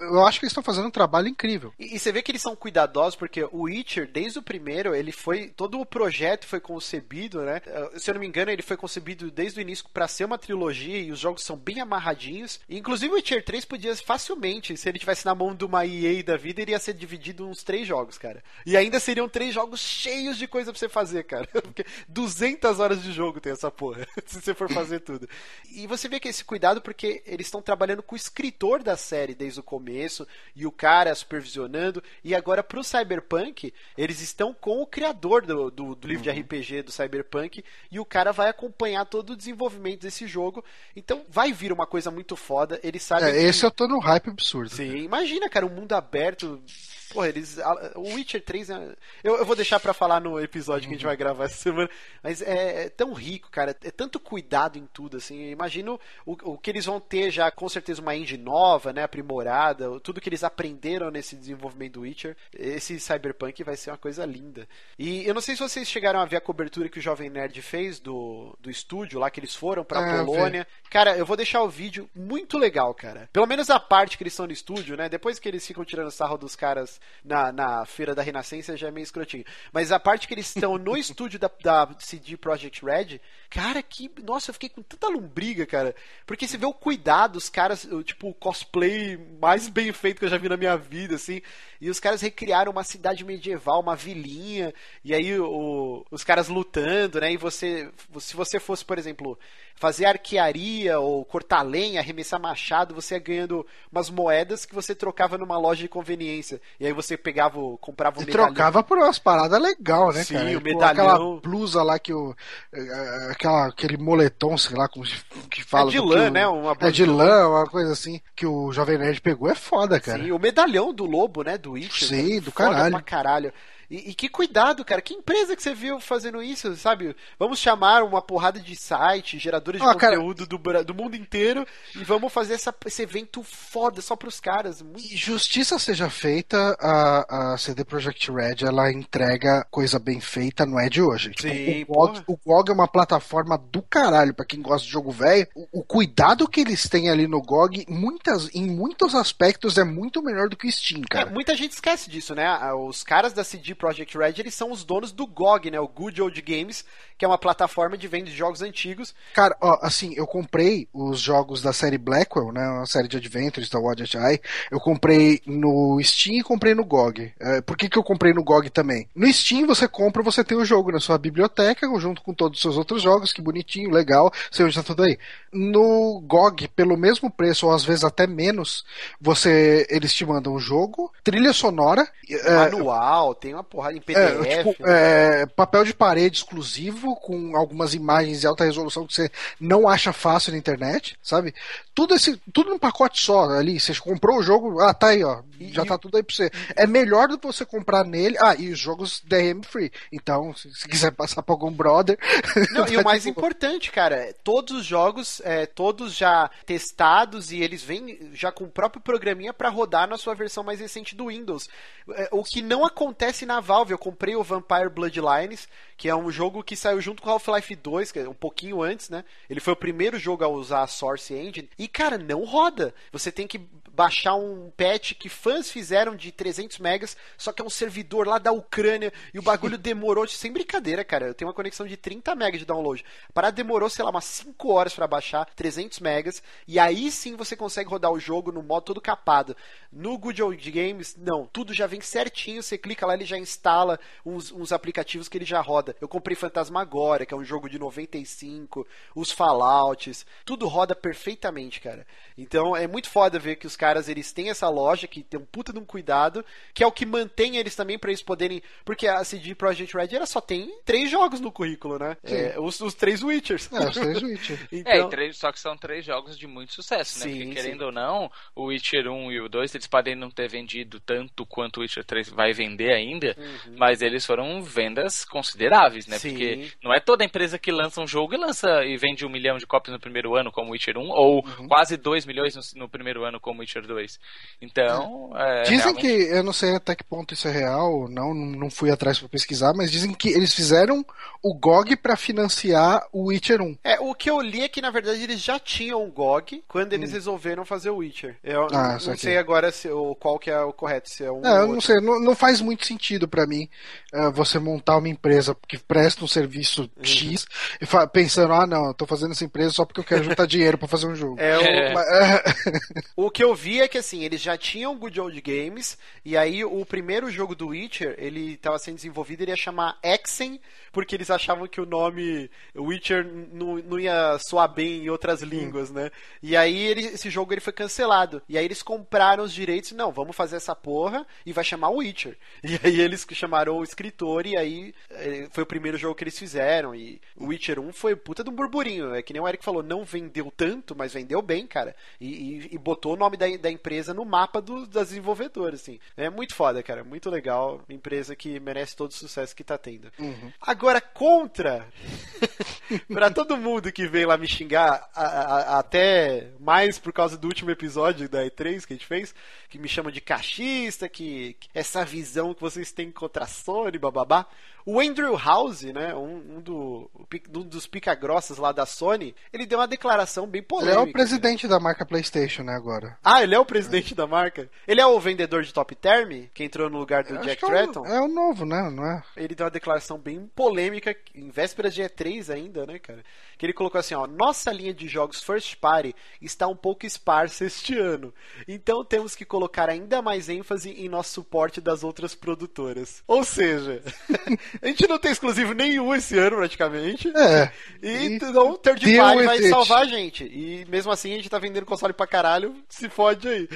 eu acho que eles estão fazendo um trabalho incrível. E, e você vê que eles são cuidadosos, porque o Witcher, desde o primeiro, ele foi. Todo o projeto foi concebido, né? Eh, Se eu não me engano, ele foi concebido desde o início para ser uma trilogia e os jogos são bem amarradinhos. E, inclusive o Witcher 3 podia facilmente, se ele tivesse na mão de uma EA da vida, iria ser dividido uns três jogos, cara. E ainda seriam três jogos cheios de coisa pra você fazer, cara. Porque 200 horas de jogo tem essa porra, se você for fazer tudo. E você vê que esse cuidado porque eles estão trabalhando com o escritor da série desde o começo e o cara supervisionando. E agora pro Cyberpunk, eles estão com o criador do, do, do livro de RPG do Cyberpunk e o cara vai acompanhar todo o desenvolvimento desse jogo. Então vai vir uma coisa muito foda. Eles sabem. É, que- esse eu tô no hype absurdo. Sim, imagina, cara, um mundo aberto. Porra, eles. O Witcher 3. é- Eu, eu vou deixar pra falar no episódio que a gente vai gravar essa semana. Mas é, é tão rico, cara. É tanto cuidado em tudo, assim. Imagino o, o que eles vão ter já, com certeza, uma engine nova, né? Aprimorada. Tudo que eles aprenderam nesse desenvolvimento do Witcher. Esse Cyberpunk vai ser uma coisa linda. E eu não sei se vocês chegaram a ver a cobertura que o Jovem Nerd fez do, do estúdio lá que eles foram pra Ah, eu. Polônia. Cara, eu vou deixar o vídeo muito legal, cara. Pelo menos a parte que eles estão no estúdio, né? Depois que eles ficam tirando sarro dos caras na, na Feira da Renascença já é meio escrotinho. Mas a parte que eles estão no estúdio da, da CD Projekt Red, cara, que. Nossa, eu fiquei com tanta lombriga, cara. Porque você vê o cuidado, os caras, tipo, o cosplay mais bem feito que eu já vi na minha vida, assim. E os caras recriaram uma cidade medieval, uma vilinha. E aí o- os caras lutando, né? E você. Se você fosse, por exemplo, fazer arquearia ou cortar lenha, arremessar machado, você ia ganhando umas moedas que você trocava numa loja de conveniência. E aí você pegava, o- comprava um E medalhão. trocava por umas paradas legais, né, Sim, cara? o Tipo, medalhão. Aquela blusa lá que o. eh, Aquela, aquele moletom, sei lá, como que fala. de do lã, o- né? Uma É de lã, uma coisa assim, que o Jovem Nerd pegou é foda, cara. Sim, o medalhão do lobo, né? Do Witcher. Sim, cara, do caralho. Pra caralho. E, e que cuidado, cara. Que empresa que você viu fazendo isso, sabe? Vamos chamar uma porrada de site, geradores de cara- conteúdo do, Bra- do mundo inteiro e vamos fazer essa- esse evento foda só pros caras. Muito E justiça seja feita, a, a CD Projekt Red ela entrega coisa bem feita, não é de hoje. Tipo, Sim, o, GOG, o GOG é uma plataforma do caralho pra quem gosta de jogo velho. O, o cuidado que eles têm ali no GOG, muitas, em muitos aspectos, é muito melhor do que o Steam, É, cara. muita gente esquece disso, né? Os caras da CD Projekt Red, eles são os donos do GOG, né? O Good Old Games, que é uma plataforma de venda de jogos antigos. Cara, ó, assim, eu comprei os jogos da série Blackwell, né? Uma série de Adventures da Wadget Eye. Eu comprei no Steam e comprei no GOG. É, por que, que eu comprei no GOG também? No Steam você compra, você tem o jogo na sua biblioteca, junto com todos os seus outros jogos, que bonitinho, legal, você usa tudo aí. No GOG, pelo mesmo preço, ou às vezes até menos, você eles te mandam o jogo, trilha sonora. Manual, é, tem uma porrada em PDF. É, tipo, é, papel de parede exclusivo, com algumas imagens de alta resolução que você não acha fácil na internet, sabe? Tudo esse, tudo num pacote só ali. Você comprou o jogo, ah, tá aí, ó. Já tá tudo aí pra você. É melhor do que você comprar nele. Ah, e os jogos DRM free. Então, se, se quiser passar pra algum brother. Não, e o mais importante, cara, todos os jogos, é, todos já testados e eles vêm já com o próprio programinha para rodar na sua versão mais recente do Windows. É, o que não acontece na Valve. Eu comprei o Vampire Bloodlines, que é um jogo que saiu junto com Half-Life 2, que é um pouquinho antes, né? Ele foi o primeiro jogo a usar a Source Engine. E, cara, não roda. Você tem que baixar um patch que fãs fizeram de 300 megas, só que é um servidor lá da Ucrânia e o bagulho demorou, sem brincadeira, cara. Eu tenho uma conexão de 30 megas de download. A parada demorou, sei lá, umas 5 horas para baixar 300 megas e aí sim você consegue rodar o jogo no modo todo capado. No Good Old Games, não, tudo já vem certinho, você clica lá, ele já instala uns, uns aplicativos que ele já roda. Eu comprei Fantasmagoria, que é um jogo de 95, os Fallouts, tudo roda perfeitamente, cara. Então é muito foda ver que os caras eles têm essa loja que tem um puta de um cuidado, que é o que mantém eles também para eles poderem. Porque a CD Projekt Red ela só tem três jogos no currículo, né? É, os, os, três Witchers. É, os três Witchers. então... É, três, só que são três jogos de muito sucesso, né? Sim, Porque querendo sim. ou não, o Witcher 1 e o 2 eles podem não ter vendido tanto quanto o Witcher 3 vai vender ainda, uhum. mas eles foram vendas consideráveis, né? Sim. Porque não é toda empresa que lança um jogo e lança e vende um milhão de cópias no primeiro ano, como o Witcher 1, ou uhum. quase dois milhões no, no, primeiro ano, como o Witcher 2. Então. É, dizem realmente... que, eu não sei até que ponto isso é real, não, não fui atrás para pesquisar, mas dizem que eles fizeram o GOG para financiar o Witcher 1. É, o que eu li é que na verdade eles já tinham o GOG quando eles hum. resolveram fazer o Witcher. Eu ah, não, sei agora se, o, qual que é o correto, se é um. É, eu não sei, não, não faz muito sentido para mim uh, você montar uma empresa que presta um serviço uhum. X pensando, ah, não, eu tô fazendo essa empresa só porque eu quero juntar dinheiro para fazer um jogo. É, o, é. o que eu vi é que assim, eles já tinham Good Old Games, e aí o primeiro jogo do Witcher, ele estava sendo desenvolvido, ele ia chamar Exen, porque eles achavam que o nome Witcher não, não ia soar bem em outras línguas, né? E aí ele, esse jogo ele foi cancelado. E aí eles compraram os direitos, não, vamos fazer essa porra e vai chamar Witcher. E aí eles chamaram o escritor e aí eh, foi o primeiro jogo que eles fizeram. E o Witcher 1 foi puta de um burburinho. É que nem o Eric falou, não vendeu tanto, mas vendeu bem, cara. E, e, e botou o nome da, da empresa no mapa do, das desenvolvedoras, assim. É muito foda, cara. Muito legal. Empresa que merece todo o sucesso que tá tendo. Uhum. Agora, contra, pra todo mundo que veio lá me xingar, a, a, até mais por causa do último episódio da E3 que a gente fez, que me chama de cachista, que, que essa visão que vocês têm contra a Sony, bababá. O Andrew House, né, um, um, do, um dos pica-grossas lá da Sony, ele deu uma declaração bem polêmica. Ele é o presidente né? da marca PlayStation, né, agora. Ah, ele é o presidente é. da marca? Ele é o vendedor de Top Term, que entrou no lugar do Jack Tretton? É, é o novo, né, não é? Ele deu uma declaração bem polêmica, em vésperas de E3 ainda, né, cara? Que ele colocou assim, ó, nossa linha de jogos first party está um pouco esparsa este ano, então temos que colocar ainda mais ênfase em nosso suporte das outras produtoras. Ou seja... A gente não tem exclusivo nenhum esse ano, praticamente. É. E, então, third party vai salvar a gente. E mesmo assim, a gente tá vendendo console pra caralho, se fode aí.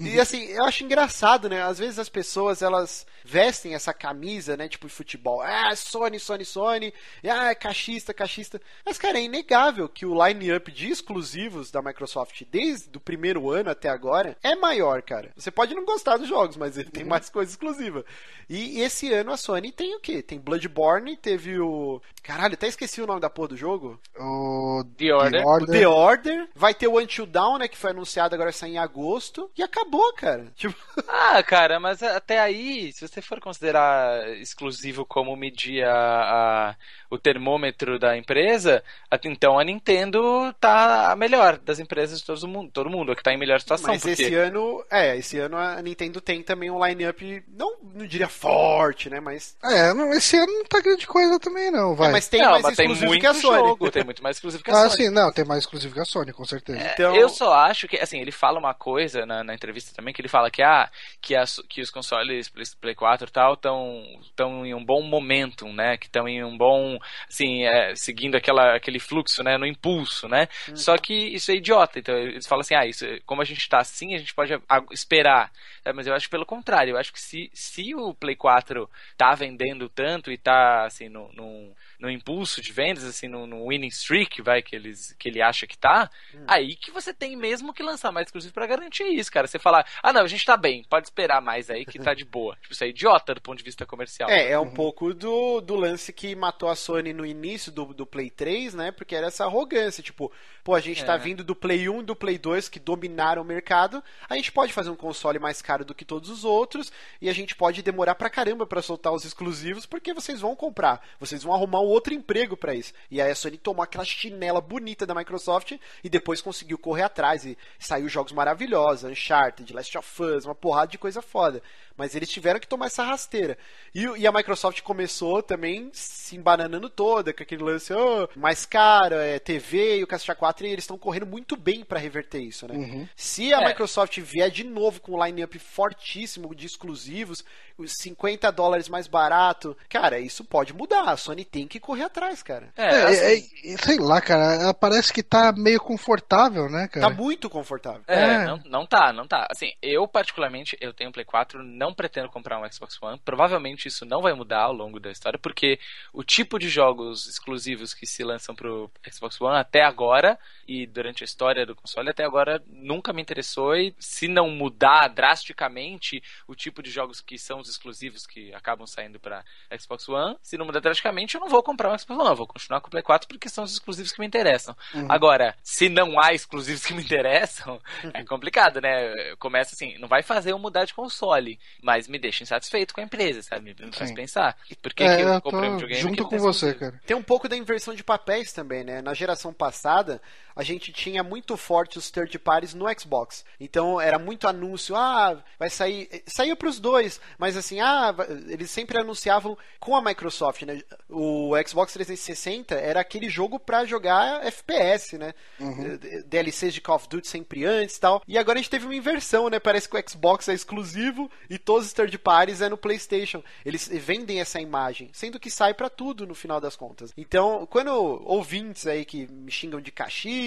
E assim, eu acho engraçado, né? Às vezes as pessoas, elas vestem essa camisa, né? Tipo de futebol. Ah, Sony, Sony, Sony. Ah, cachista, cachista. Mas, cara, é inegável que o line-up de exclusivos da Microsoft, desde o primeiro ano até agora, é maior, cara. Você pode não gostar dos jogos, mas ele tem uhum. mais coisa exclusiva. E esse ano a Sony tem o quê? Teve, tem Bloodborne, teve o. Caralho, até esqueci o nome da porra do jogo. O The Order. O The Order. Vai ter o Until Dawn, né? Que foi anunciado agora sai em agosto. E acabou, cara. Tipo. Ah, cara, mas até aí, se você for considerar exclusivo como medir a, a, o termômetro da empresa, então a Nintendo tá a melhor das empresas de todo mundo, todo mundo, que tá em melhor situação. Mas porque... esse ano, é, esse ano a Nintendo tem também um line-up, não, não diria forte, né? Mas. É, não, esse ano não tá grande coisa também, não, vai. É, mas tem não, mais mas exclusivo tem muito que a Sony. Jogo, tem muito mais exclusivo que a ah, Sony. sim, não, tem mais exclusivo que a Sony, com certeza. É, Então- Eu só acho que, assim, ele fala uma coisa na, na entrevista também, que ele fala que, ah, que, as, que os consoles Play, Play 4 e tal estão em um bom momentum, né? Que estão em um bom, assim, é, seguindo aquela, aquele fluxo, né? No impulso, né? Só que isso é idiota. Então, eles falam assim, ah, isso, como a gente tá assim, a gente pode esperar. É, mas eu acho que pelo contrário, eu acho que se, se o Play 4 tá vendendo tanto e tá, assim, no, no, no impulso de vendas, assim, no, no winning streak, vai, que, eles, que ele acha que tá, aí que você tem mesmo que lançar mais exclusivo pra garantir isso, cara. Você falar, ah, não, a gente tá bem, pode esperar mais aí que tá de boa. Tipo, isso é idiota do ponto de vista comercial. É, é um pouco do, do lance que matou a Sony no início do, do Play 3, né? Porque era essa arrogância, tipo, pô, a gente tá É. vindo do Play 1 e do Play 2 que dominaram o mercado, a gente pode fazer um console mais caro do que todos os outros e a gente pode demorar pra caramba pra soltar os exclusivos porque vocês vão comprar, vocês vão arrumar um outro emprego pra isso. E aí a Sony tomou aquela chinela bonita da Microsoft e depois conseguiu correr atrás e saiu jogos maravilhosos, Uncharted, Last of Us, uma porrada de coisa foda. Mas eles tiveram que tomar essa rasteira. E, e a Microsoft começou também se embananando toda, com aquele lance "Oh, mais caro, é TV e o Caixa 4, e eles estão correndo muito bem pra reverter isso, né? Se a É. Microsoft vier de novo com um line-up fortíssimo de exclusivos, os 50 dólares mais barato, cara, isso pode mudar. A Sony tem que correr atrás, cara. É, É, assim, é, é, sei lá, cara, ela parece que tá meio confortável, né, cara? Tá muito confortável. É, É. Não, não tá, não tá. Assim, eu particularmente, eu tenho um Play 4, não pretendo comprar um Xbox One. Provavelmente isso não vai mudar ao longo da história, porque o tipo de jogos exclusivos que se lançam pro Xbox One até agora, e durante a história do console até agora, nunca me interessou. E se não mudar drasticamente o tipo de jogos que são os exclusivos que acabam saindo pra Xbox One, se não mudar drasticamente, eu não vou comprar um Xbox One, eu vou continuar com o Play 4 porque são os exclusivos que me interessam. Agora, se não há exclusivos que me interessam, é complicado, né? Começa assim, não vai fazer eu mudar de console, mas me deixa insatisfeito com a empresa, sabe? Me faz Sim. pensar. Por que, É, que eu eu comprei um videogame? junto que com você, cara. Tem um pouco da inversão de papéis também, né? Na geração passada, a gente tinha muito forte os third parties no Xbox. Então era muito anúncio, ah, vai sair, saiu para os dois, mas assim, ah, eles sempre anunciavam com a Microsoft, né? O Xbox 360 era aquele jogo pra jogar FPS, né? D- DLCs de Call of Duty sempre antes, e tal. E agora a gente teve uma inversão, né? Parece que o Xbox é exclusivo e todos os third parties é no PlayStation. Eles vendem essa imagem, sendo que sai pra tudo no final das contas. Então, quando ouvintes aí que me xingam de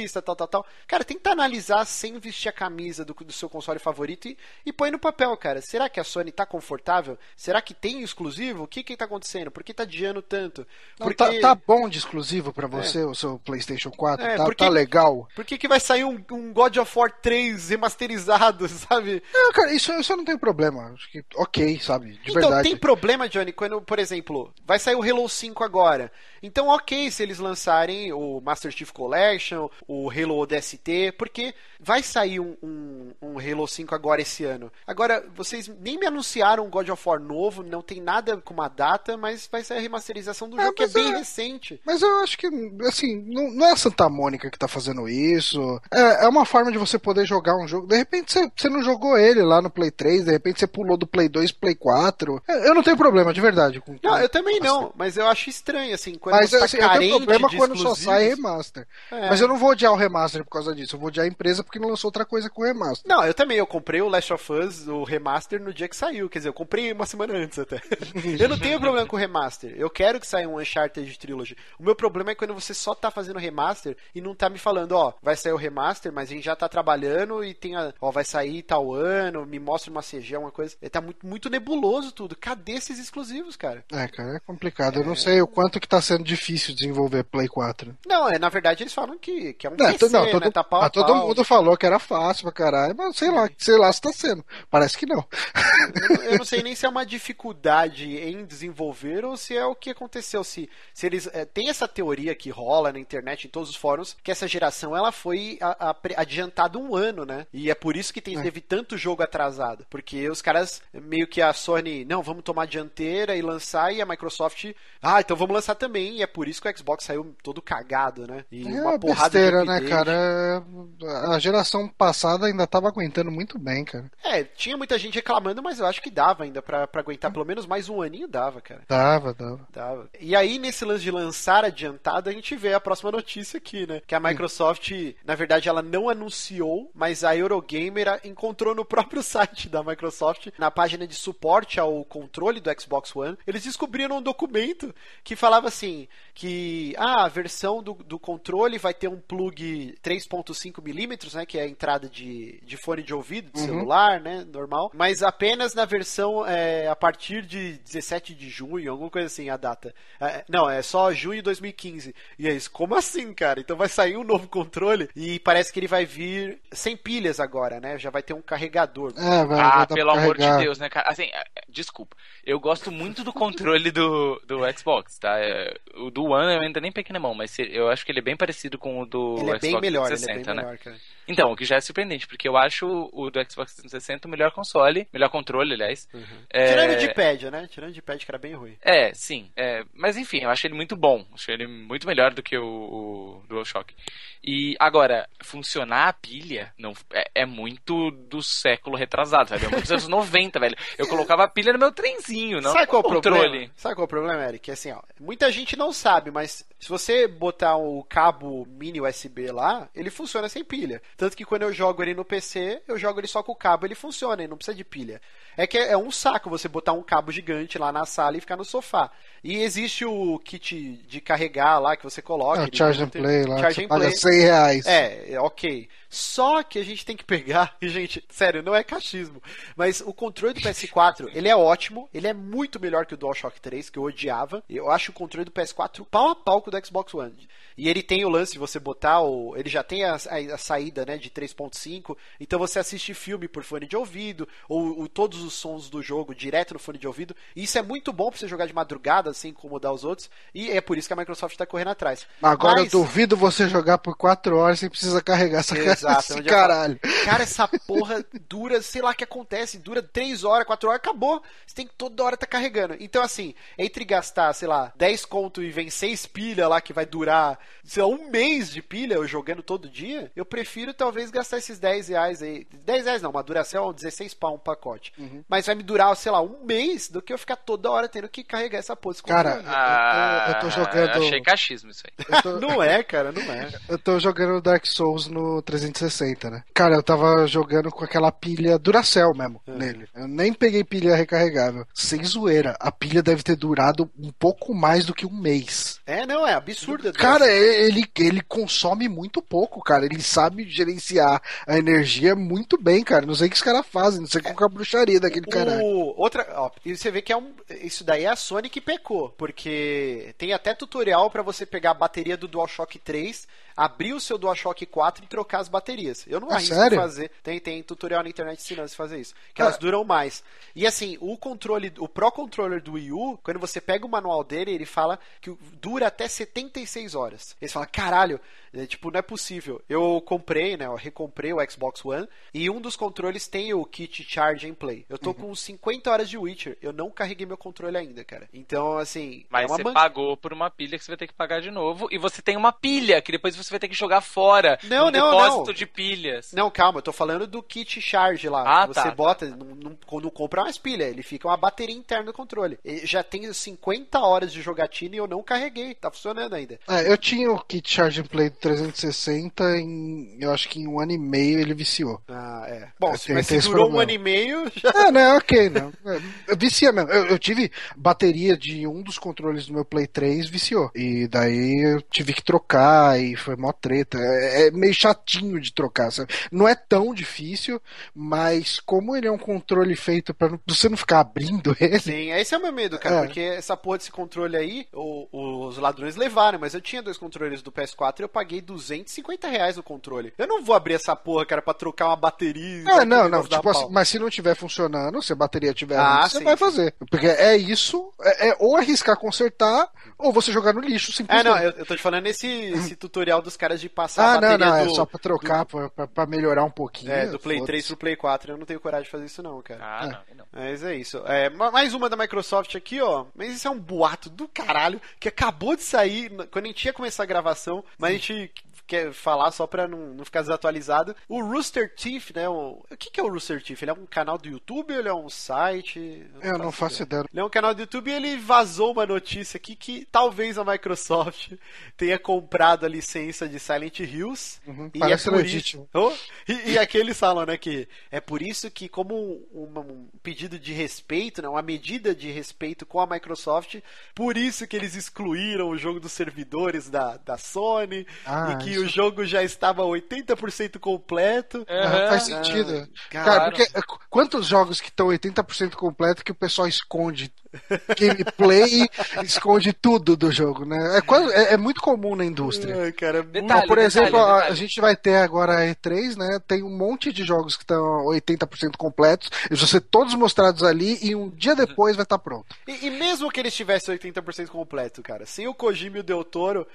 tal, tal, tal, cara, tenta analisar sem vestir a camisa do, do seu console favorito e, e põe no papel, cara. Será que a Sony tá confortável? Será que tem exclusivo? O que que tá acontecendo? Por que tá adiando tanto? Não, Porque... tá, tá bom de exclusivo pra você, o seu PlayStation 4? É, tá, porque- tá legal? Por que, que vai sair um, um God of War 3 remasterizado, sabe? Não, cara, isso, isso eu não tenho problema. Acho que ok, sabe? De então, verdade. tem problema, Johnny, quando, por exemplo, vai sair o Halo 5 agora. Então, ok se eles lançarem o Master Chief Collection, o Halo ODST, porque vai sair um, um, um Halo 5 agora esse ano. Agora, vocês nem me anunciaram um God of War novo, não tem nada com uma data, mas vai sair a remasterização do É, jogo que é bem é- recente. Mas eu acho que, assim, não, não é a Santa Mônica que tá fazendo isso. É, é uma forma de você poder jogar um jogo. De repente você, você não jogou ele lá no Play 3, de repente você pulou do Play 2 pro Play 4. É, Eu não tenho problema, de verdade. Com, Não, eu também não, mas eu acho estranho, assim, quando Mas você tá assim, eu tenho carente problema de quando só sai remaster. É. Mas eu não vou odiar o remaster por causa disso. Eu vou odiar a empresa porque não lançou outra coisa com o remaster. Não, eu também, eu comprei o Last of Us, o remaster, no dia que saiu. Quer dizer, eu comprei uma semana antes até. eu não tenho problema com o remaster. Eu quero que saia um Uncharted Trilogy. O meu problema é quando você só tá fazendo remaster e não tá me falando, ó, vai sair o remaster, mas a gente já tá trabalhando e tem a, ó, vai sair tal ano, me mostra uma CG, uma coisa. tá muito, muito nebuloso tudo. Cadê esses exclusivos, cara? É, cara, é complicado. Eu não sei o quanto que tá sendo difícil desenvolver Play 4. Não, é, na verdade eles falam que, que é um Não, PC, não, todo, né? Tá pau a ah, todo pau. mundo falou que era fácil pra caralho, mas sei lá, sei lá se tá sendo. Parece que não. Eu não- Eu não sei nem se é uma dificuldade em desenvolver ou se é o que aconteceu. Se, se eles. é, tem essa teoria que rola na internet, em todos os fóruns, que essa geração ela foi a- a- adiantada um ano, né? E é por isso que tem, É. teve tanto jogo atrasado. Porque os caras, meio que a Sony, não, vamos tomar dianteira e lançar, e a Microsoft, ah, então vamos lançar também. E é por isso que o Xbox saiu todo cagado, né? E É uma porrada besteira, de né, cara? É, A geração passada ainda tava aguentando muito bem, cara. É, tinha muita gente reclamando, mas eu acho que dava ainda pra, pra aguentar pelo menos mais um aninho, dava, cara. Dava, dava. Dava. E aí, nesse lance de lançar adiantado, a gente vê a próxima notícia aqui, né? Que a Microsoft, na verdade, ela não anunciou, mas a Eurogamer encontrou no próprio site da Microsoft, na página de suporte ao controle do Xbox One, eles descobriram um documento que falava assim: que ah, a versão do, do controle vai ter um plug 3.5mm, né? Que é a entrada de, de fone de ouvido, de celular, né? Normal. Mas apenas na versão é, a partir de 17 de junho, alguma coisa assim, a data. É, não, é só junho de 2015. E é isso, como assim, cara? Então vai sair um novo controle e parece que ele vai vir sem pilhas agora, né? Já vai ter um carregador. É, vai, Ah, vai pelo amor de. Deus, né, cara? Assim, é, é, desculpa. Eu gosto muito do controle do, do Xbox, tá? É, O do One eu ainda nem peguei na mão, mas eu acho que ele é bem parecido com o do Ele é Xbox bem melhor, 360, ele é bem né? melhor, cara. Então, o que já é surpreendente, porque eu acho o do Xbox 360 o melhor console, melhor controle, aliás. É, Tirando de pad, né? Tirando de pad que era bem ruim. É, sim. é, mas enfim, eu acho ele muito bom. Acho ele muito melhor do que o, o DualShock. E agora, funcionar a pilha não, é, é muito do século retrasado, sabe? É muito dos anos 90, velho. Eu colocava a pilha no meu trenzinho, não Sabe qual o controle. problema? Sabe qual é o problema, Eric? É assim, ó, muita gente não sabe, mas se você botar o cabo mini USB lá, ele funciona sem pilha. Tanto que quando eu jogo ele no PC, eu jogo ele só com o cabo, ele funciona, ele não precisa de pilha. É que é um saco você botar um cabo gigante lá na sala e ficar no sofá. E existe o kit de carregar lá que você coloca. É, Charge and Play lá, Charge and Play. 100 reais. É, é, ok. Só que a gente tem que pegar, e gente, sério, não é cachismo, mas o controle do PS4, ele é ótimo, ele é muito melhor que o DualShock 3, que eu odiava. Eu acho o controle do PS4 pau a pau com o do Xbox One. E ele tem o lance de você botar o. Ele já tem a, a- a saída né, de 3.5, então você assiste filme por fone de ouvido, ou, ou todos os sons do jogo direto no fone de ouvido. E isso é muito bom pra você jogar de madrugada, sem incomodar os outros. E é por isso que a Microsoft tá correndo atrás. Agora Mas- eu duvido você jogar por 4 horas sem precisar carregar essa Exato, esse eu falo, caralho. Cara, essa porra dura, sei lá o que acontece, dura 3 horas, 4 horas, acabou. Você tem que toda hora tá carregando. Então, assim, entre gastar, sei lá, 10 conto e vencer 6 pilha lá que vai durar, sei lá, um mês de pilha eu jogando todo dia, eu prefiro talvez gastar esses 10 reais aí. 10 reais não, uma duração 16 pau um pacote. Mas vai me durar, sei lá, um mês do que eu ficar toda hora tendo que carregar essa porra. Cara, controle. Ah, eu tô- eu tô jogando- Achei cachismo isso aí. Eu tô, não é, cara, não é. eu tô jogando Dark Souls no 360, né? Cara, eu tava jogando com aquela pilha Duracell mesmo É. nele. Eu nem peguei pilha recarregável. Sem zoeira. A pilha deve ter durado um pouco mais do que um mês. É, não, é absurdo. Cara, ele, ele consome muito pouco, cara. Ele sabe gerenciar a energia muito bem, cara. Não sei o que os caras fazem, não sei qual é a bruxaria daquele cara. O, outra, ó, e você vê que é um, isso daí é a Sony que pecou, porque tem até tutorial pra você pegar a bateria do DualShock 3, abrir o seu DualShock 4 e trocar as baterias. Eu não Ah, arrisco sério? fazer. Tem, tem tutorial na internet ensinando você fazer isso, que elas Ah. duram mais. E assim, o controle, o Pro Controller do Wii U, quando você pega o manual dele, ele fala que dura até 76 horas. Eles falam, caralho, é, tipo, não é possível. Eu comprei, né, eu recomprei o Xbox One e um dos controles tem o kit Charge and Play. Eu Uhum. tô com 50 horas de Witcher, eu não carreguei meu controle ainda, cara. Então, assim, Mas é uma você man- pagou por uma pilha que você vai ter que pagar de novo. E você tem uma pilha que depois você vai ter que jogar fora. Não, num não, depósito não. de pilhas. Não, calma, eu tô falando do kit charge lá. Ah, que tá, você tá, bota, Não, não, quando compra umas pilhas, ele fica uma bateria interna do controle. E já tenho 50 horas de jogatina e eu não carreguei, tá funcionando ainda. É, eu tinha o kit Charge and Play 360 em. Eu acho que em um ano e meio ele viciou. Ah, é. Bom, Eu se mas se durou um ano e meio, já. É, né, ok, né? É, Vicia mesmo. Eu, eu tive bateria de um dos controles do meu Play 3, viciou. E daí eu tive que trocar e foi mó treta. É, é meio chatinho de trocar, sabe? Não é tão difícil, mas como ele é um controle feito pra não- você não ficar abrindo ele. Sim, esse é o meu medo, cara, É. porque essa porra desse controle aí, o- os ladrões levaram, mas eu tinha dois controles do PS4 e eu paguei 250 reais no controle. Eu não vou abrir essa porra, cara, pra trocar uma bateria. Ah, não, não. Tipo assim, mas se não estiver funcionando, se a bateria estiver Ah, ruim, você sim, vai sim. fazer. Porque é isso, é, é ou arriscar consertar, ou você jogar no lixo, É, simplesmente. não, eu, eu tô te falando esse, esse tutorial dos caras de passar a Ah, não, bateria não, do, é só pra trocar, pra, pra, pra melhorar um pouquinho. é, do Play foda-se. 3 pro Play 4. Eu não tenho coragem de fazer isso não, cara. Ah, não, não. Mas é isso. É, ma- mais uma da Microsoft aqui, ó. Mas isso é um boato do caralho que acabou de sair quando a gente ia começar a gravação, mas a gente quer falar só pra não, não ficar desatualizado. O Rooster Teeth, né? O, o que, que é o Rooster Teeth? Ele é um canal do YouTube ou ele é um site? Eu não faço ideia. Ele é um canal do YouTube e ele vazou uma notícia aqui que talvez a Microsoft tenha comprado a licença de Silent Hills. Uhum, e parece é legítimo. Isso... Oh, e, e aqui eles falam, né, que é por isso que, como um, um pedido de respeito, né, uma medida de respeito com a Microsoft, por isso que eles excluíram o jogo dos servidores da, da Sony Ah, e que. O jogo já estava 80% completo. Ah, Aham. faz sentido. Ah, Cara, claro. porque é, qu- quantos jogos que estão 80% completo que o pessoal esconde gameplay, esconde tudo do jogo, né? É, quase- é- é muito comum na indústria. Ai, cara, Detalhe, muito- Por exemplo, detalhe, a- detalhe. a gente vai ter agora a E3, né? Tem um monte de jogos que estão 80% completos. Eles vão ser todos mostrados ali e um dia depois vai estar pronto. E, e mesmo que ele estivesse 80% completo, cara, sem o Kojima e o Del Toro,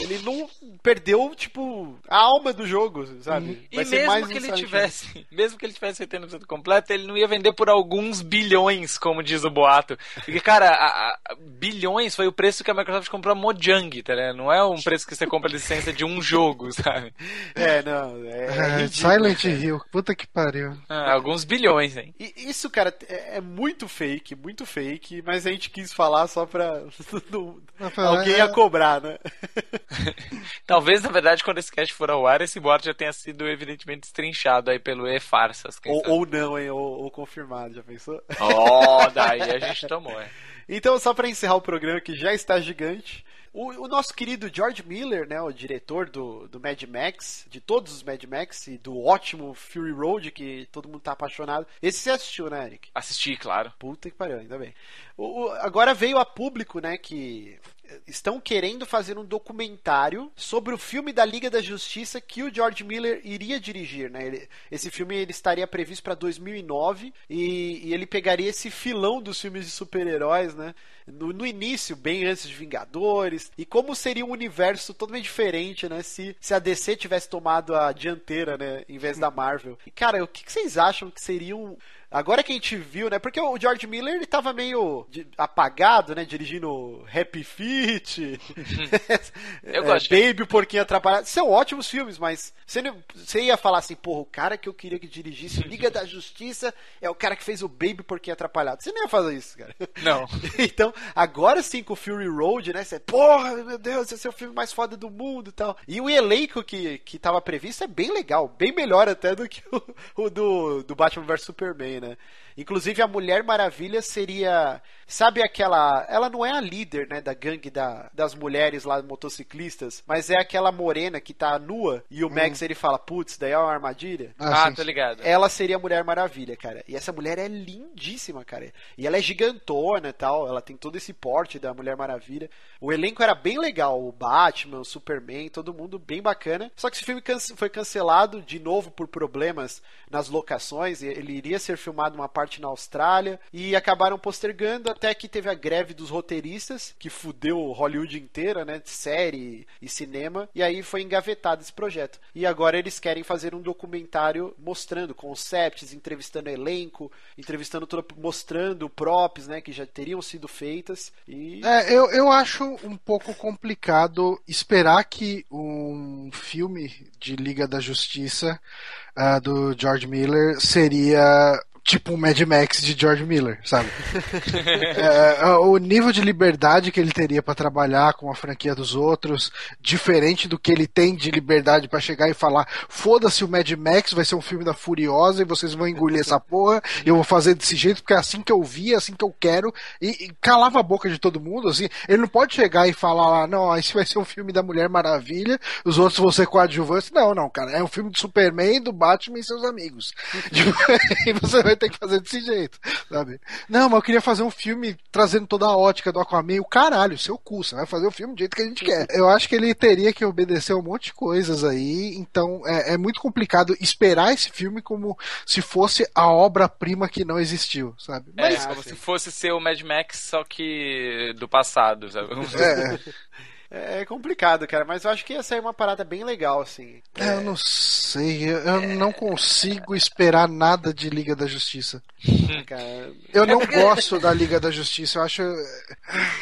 ele não perdeu, tipo, a alma do jogo, sabe? E Vai ser mais mesmo que ele tivesse, mesmo que ele tivesse 80% completo, ele não ia vender por alguns bilhões, como diz o boato. Porque, cara, a- a- bilhões foi o preço que a Microsoft comprou a Mojang, tá ligado? Não é um preço que você compra a licença de um jogo, sabe? É, não, é, é É, ridículo, Silent cara. Hill, puta que pariu. Ah, alguns bilhões, hein? E isso, cara, é, é muito fake, muito fake, mas a gente quis falar só pra alguém é- ia cobrar, né? Talvez, na verdade, quando esse cast for ao ar, esse boato já tenha sido evidentemente estrinchado aí pelo E-Farsas. ou, ou não, hein? Ou, ou confirmado, já pensou? Oh, daí a gente tomou, é. Então, só pra encerrar o programa que já está gigante, o, o nosso querido George Miller, né, o diretor do, do Mad Max, de todos os Mad Max e do ótimo Fury Road, que todo mundo tá apaixonado. Esse você assistiu, né, Eric? Assisti, claro. Puta que pariu, ainda bem. O- o- agora veio a público, né, que estão querendo fazer um documentário sobre o filme da Liga da Justiça que o George Miller iria dirigir, né? Ele- esse filme ele estaria previsto para 2009 e, e ele pegaria esse filão dos filmes de super-heróis, né? No, no início, bem antes de Vingadores, e como seria um universo totalmente diferente, né? Se, se a DC tivesse tomado a dianteira, né? Em vez da Marvel. E, cara, o que, que vocês acham que seria um. Agora que a gente viu, né? Porque o George Miller ele tava meio apagado, né? Dirigindo Happy Feet, Eu é, gosto. Baby, o Porquinho Atrapalhado. São ótimos filmes, mas você, não- você ia falar assim, porra, o cara que eu queria que dirigisse Liga da Justiça é o cara que fez o Baby, Porquinho Atrapalhado. Você não ia fazer isso, cara. Não. Então, agora sim com o Fury Road, né? Você, porra, meu Deus, esse é o filme mais foda do mundo e tal. E o elenco que, que tava previsto é bem legal, bem melhor até do que o, o do, do Batman vs Superman, né? Inclusive a Mulher Maravilha seria. Sabe aquela. Ela não é a líder, né, da gangue da, das mulheres lá motociclistas, mas é aquela morena que tá nua e o Max ele fala, putz, daí é uma armadilha. Ah, sim, tô ligado. Ela seria a Mulher Maravilha, cara. E essa mulher é lindíssima, cara. E ela é gigantona e tal. Ela tem todo esse porte da Mulher Maravilha. O elenco era bem legal. O Batman, o Superman, todo mundo bem bacana. Só que esse filme cance- foi cancelado de novo por problemas nas locações. Ele iria ser filmado uma parte na Austrália. E acabaram postergando até que teve a greve dos roteiristas, que fudeu Hollywood inteira, né? Série e cinema. E aí foi engavetado esse projeto. E agora eles querem fazer um documentário mostrando concepts, entrevistando elenco, entrevistando todo, mostrando props, né, que já teriam sido feitas e É, eu, eu acho um pouco complicado esperar que um filme de Liga da Justiça ah, do George Miller seria tipo um Mad Max de George Miller, sabe? é, o nível de liberdade que ele teria para trabalhar com a franquia dos outros, diferente do que ele tem de liberdade para chegar e falar: foda-se o Mad Max, vai ser um filme da Furiosa e vocês vão engolir essa porra, e eu vou fazer desse jeito porque é assim que eu vi, é assim que eu quero, e, e calava a boca de todo mundo, assim. Ele não pode chegar e falar não, esse vai ser um filme da Mulher Maravilha, os outros vão ser coadjuvantes. Não, não, cara, é um filme do Superman, do Batman e seus amigos. e você vai ter que fazer desse jeito, sabe? Não, mas eu queria fazer um filme trazendo toda a ótica do Aquaman. O caralho, seu cu, você vai fazer o filme do jeito que a gente quer. Eu acho que ele teria que obedecer um monte de coisas aí, então é, é muito complicado esperar esse filme como se fosse a obra-prima que não existiu, sabe? É, mas, como se fosse ser o Mad Max, só que do passado, sabe? É. É, é complicado, cara, mas eu acho que ia sair uma parada bem legal, assim. É, eu não sei, eu é... não consigo esperar nada de Liga da Justiça. Cara... Eu não gosto da Liga da Justiça, eu acho.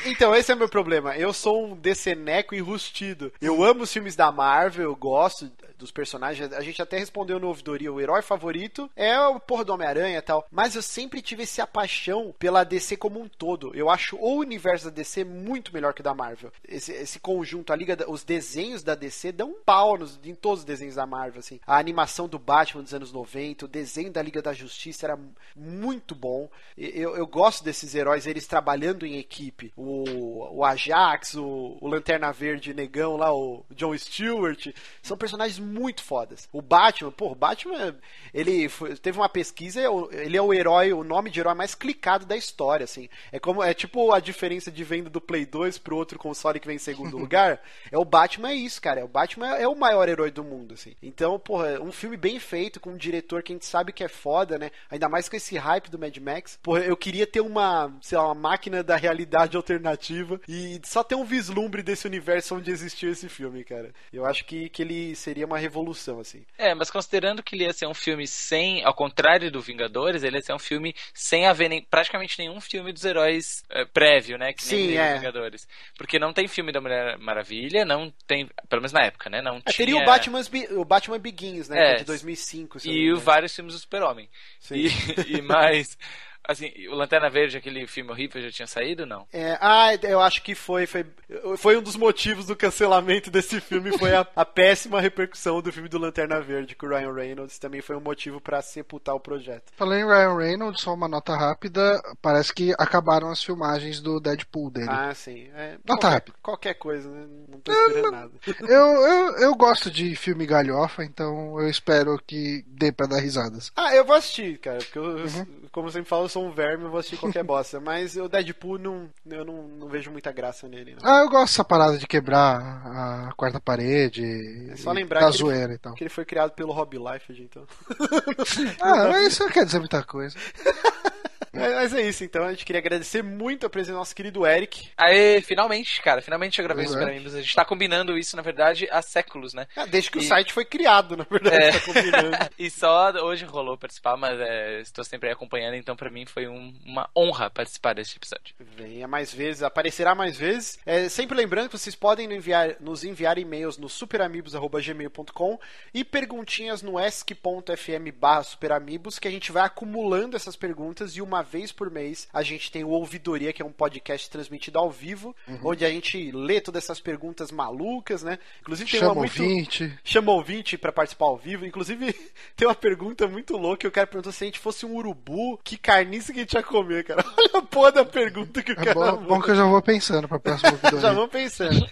Então, esse é o meu problema. Eu sou um deceneco enrustido. Eu amo os filmes da Marvel, eu gosto dos personagens. A gente até respondeu no ouvidoria, o herói favorito é o porra do Homem-Aranha e tal. Mas eu sempre tive essa paixão pela DC como um todo. Eu acho o universo da DC muito melhor que o da Marvel. Esse, esse conjunto, a liga, os desenhos da DC dão um pau nos, em todos os desenhos da Marvel, assim. A animação do Batman dos anos 90, o desenho da Liga da Justiça era muito bom. Eu, eu gosto desses heróis, eles trabalhando em equipe. O, o Ajax, o, o Lanterna Verde Negão lá, o John Stewart, são personagens muito fodas. O Batman, pô, o Batman, ele foi, teve uma pesquisa, ele é o herói, o nome de herói mais clicado da história, assim. É como é tipo a diferença de venda do Play 2 pro outro console que vem em segundo lugar. É o Batman é isso, cara. O Batman é o maior herói do mundo, assim. Então, porra, um filme bem feito com um diretor que a gente sabe que é foda, né? Ainda mais com esse hype do Mad Max. Porra, eu queria ter uma, sei lá, uma máquina da realidade alternativa e só ter um vislumbre desse universo onde existiu esse filme, cara. Eu acho que, que ele seria uma revolução, assim. É, mas considerando que ele ia ser um filme sem, ao contrário do Vingadores, ele ia ser um filme sem haver nem, praticamente nenhum filme dos heróis é, prévio, né? Que Sim, é. Vingadores. Porque não tem filme da Mulher Maravilha, não tem, pelo menos na época, né? Não é, tinha... Teria o Batman, o Batman Begins, né? É, é de 2005. E vários filmes do Super-Homem. E, e mais... Assim, o Lanterna Verde, aquele filme horrível, já tinha saído não? É, ah, eu acho que foi, foi. Foi um dos motivos do cancelamento desse filme, foi a, a péssima repercussão do filme do Lanterna Verde com o Ryan Reynolds. Também foi um motivo para sepultar o projeto. Falei em Ryan Reynolds, só uma nota rápida. Parece que acabaram as filmagens do Deadpool dele. Ah, sim. É, nota qualquer, rápida. Qualquer coisa, né? Não tô esperando eu, nada. Eu, eu, eu gosto de filme galhofa, então eu espero que dê pra dar risadas. Ah, eu vou assistir, cara, porque eu, uhum. como eu sempre falo, eu sou um verme, eu vou assistir qualquer bosta. Mas o Deadpool, não, eu não, não vejo muita graça nele. Não. Ah, eu gosto dessa parada de quebrar a quarta parede. É só lembrar da que, zoeira ele, e tal. que ele foi criado pelo Rob Liefeld, então. ah, mas isso não quer dizer muita coisa. Mas é isso, então. A gente queria agradecer muito a presença do nosso querido Eric. Aê, finalmente, cara. Finalmente eu gravei isso para mim. A gente tá combinando isso, na verdade, há séculos, né? Ah, desde que e... o site foi criado, na verdade, é... tá combinando. e só hoje rolou participar, mas é, estou sempre aí acompanhando, então para mim foi um, uma honra participar desse episódio. Venha mais vezes, aparecerá mais vezes. É, sempre lembrando que vocês podem nos enviar, nos enviar e-mails no superamigos.gmail.com e perguntinhas no esc.fm barra superamigos, que a gente vai acumulando essas perguntas e uma vez por mês a gente tem o Ouvidoria, que é um podcast transmitido ao vivo, uhum. onde a gente lê todas essas perguntas malucas, né? Inclusive tem Chama uma muito... ouvinte. Chama ouvinte para participar ao vivo. Inclusive tem uma pergunta muito louca o cara perguntou se a gente fosse um urubu, que carniça que a gente ia comer, cara. Olha a porra da pergunta que o é cara... Bom, bom que eu já vou pensando pra próxima Ouvidoria. já vou pensando.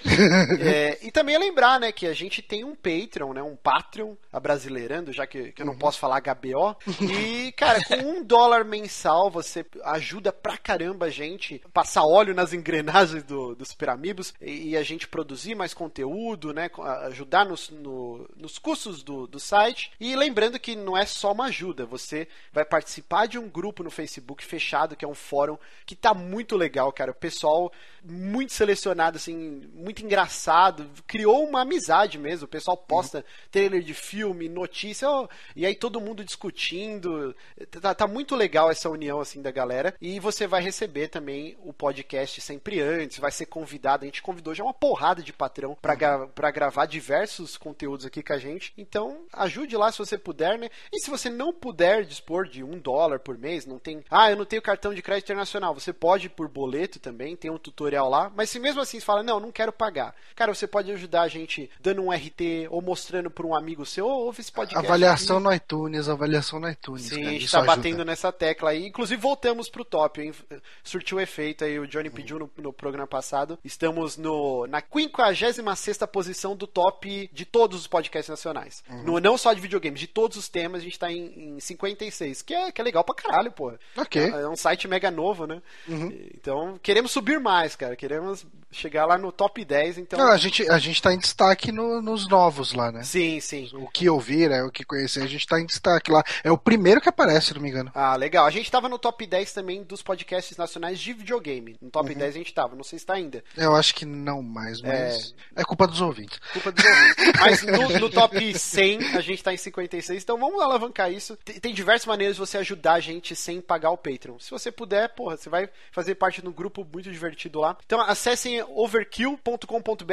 é, e também é lembrar, né, que a gente tem um Patreon, né, um Patreon, abrasileirando, já que, que eu não uhum. posso falar HBO. E, cara, com um dólar mensal você ajuda pra caramba a gente passar óleo nas engrenagens do, do Super Amigos e, e, a gente produzir mais conteúdo, né? Ajudar nos, no, nos custos do, do site. E lembrando que não é só uma ajuda, você vai participar de um grupo no Facebook fechado, que é um fórum que tá muito legal, cara. O pessoal muito selecionado, assim, muito engraçado, criou uma amizade mesmo. O pessoal posta uhum. trailer de filme, notícia, oh, e aí todo mundo discutindo. Tá, tá muito legal essa união assim da galera. E você vai receber também o podcast sempre antes, vai ser convidado. A gente convidou já uma porrada de patrão pra, gra pra gravar diversos conteúdos aqui com a gente. Então, ajude lá se você puder, né? E se você não puder dispor de um dólar por mês, não tem. Ah, eu não tenho cartão de crédito internacional. Você pode por boleto também, tem um tutorial lá. Mas se mesmo assim você fala, não, não quero pagar. Cara, você pode ajudar a gente dando um RT ou mostrando pra um amigo seu, ou ouve esse podcast. Avaliação no iTunes, avaliação no iTunes. Sim, cara, a gente tá ajuda. batendo nessa tecla aí. Inclusive, voltamos pro top, hein? Surtiu efeito aí, o Johnny pediu no, no programa passado. Estamos no, na 56 posição do top de todos os podcasts nacionais. No, não só de videogames, de todos os temas, a gente tá em, em 56, que é, que é legal pra caralho, pô. Ok. É, é um site mega novo, né? Então, queremos subir mais, cara. Queremos chegar lá no top 10, então. Não, a, gente, a gente tá em destaque no- nos novos lá, né? Sim, sim. O que ouvir, é o que conhecer, a gente tá em destaque lá. É o primeiro que aparece, se não me engano. Ah, legal. A gente tava no top 10 também dos podcasts nacionais de videogame. No top 10 a gente tava, não sei se tá ainda. Eu acho que não mais, mas é, culpa dos ouvintes. Culpa dos ouvintes. Mas no, no top 100 a gente tá em 56, então vamos alavancar isso. Tem, tem diversas maneiras de você ajudar a gente sem pagar o Patreon. Se você puder, porra, você vai fazer parte de um grupo muito divertido lá. Então acessem overkill.com.br,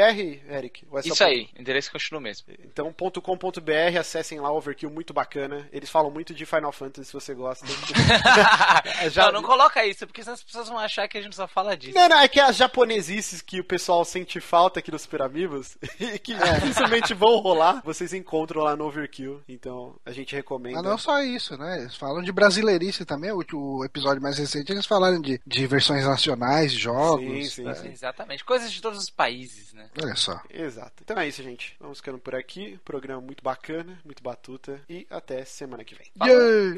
Eric. É Isso aí, o endereço continua mesmo. Então, .com.br, acessem lá Overkill, muito bacana. Eles falam muito de Final Fantasy, se você gosta. Já- Não, não coloca isso, porque senão as pessoas vão achar que a gente só fala disso. Não, não, é que as japonesices que o pessoal sente falta aqui nos Super Amigos, e que dificilmente vão rolar, vocês encontram lá no Overkill. Então, a gente recomenda. Mas não só isso, né? Eles falam de brasileirice também. O, episódio mais recente eles falaram de, de versões nacionais, jogos. Sim, sim, né? sim. Exatamente, coisas de todos os países, né? Olha só. Exato. Então é isso, gente. Vamos ficando por aqui. Programa muito bacana, muito batuta. E até semana que vem. Yay!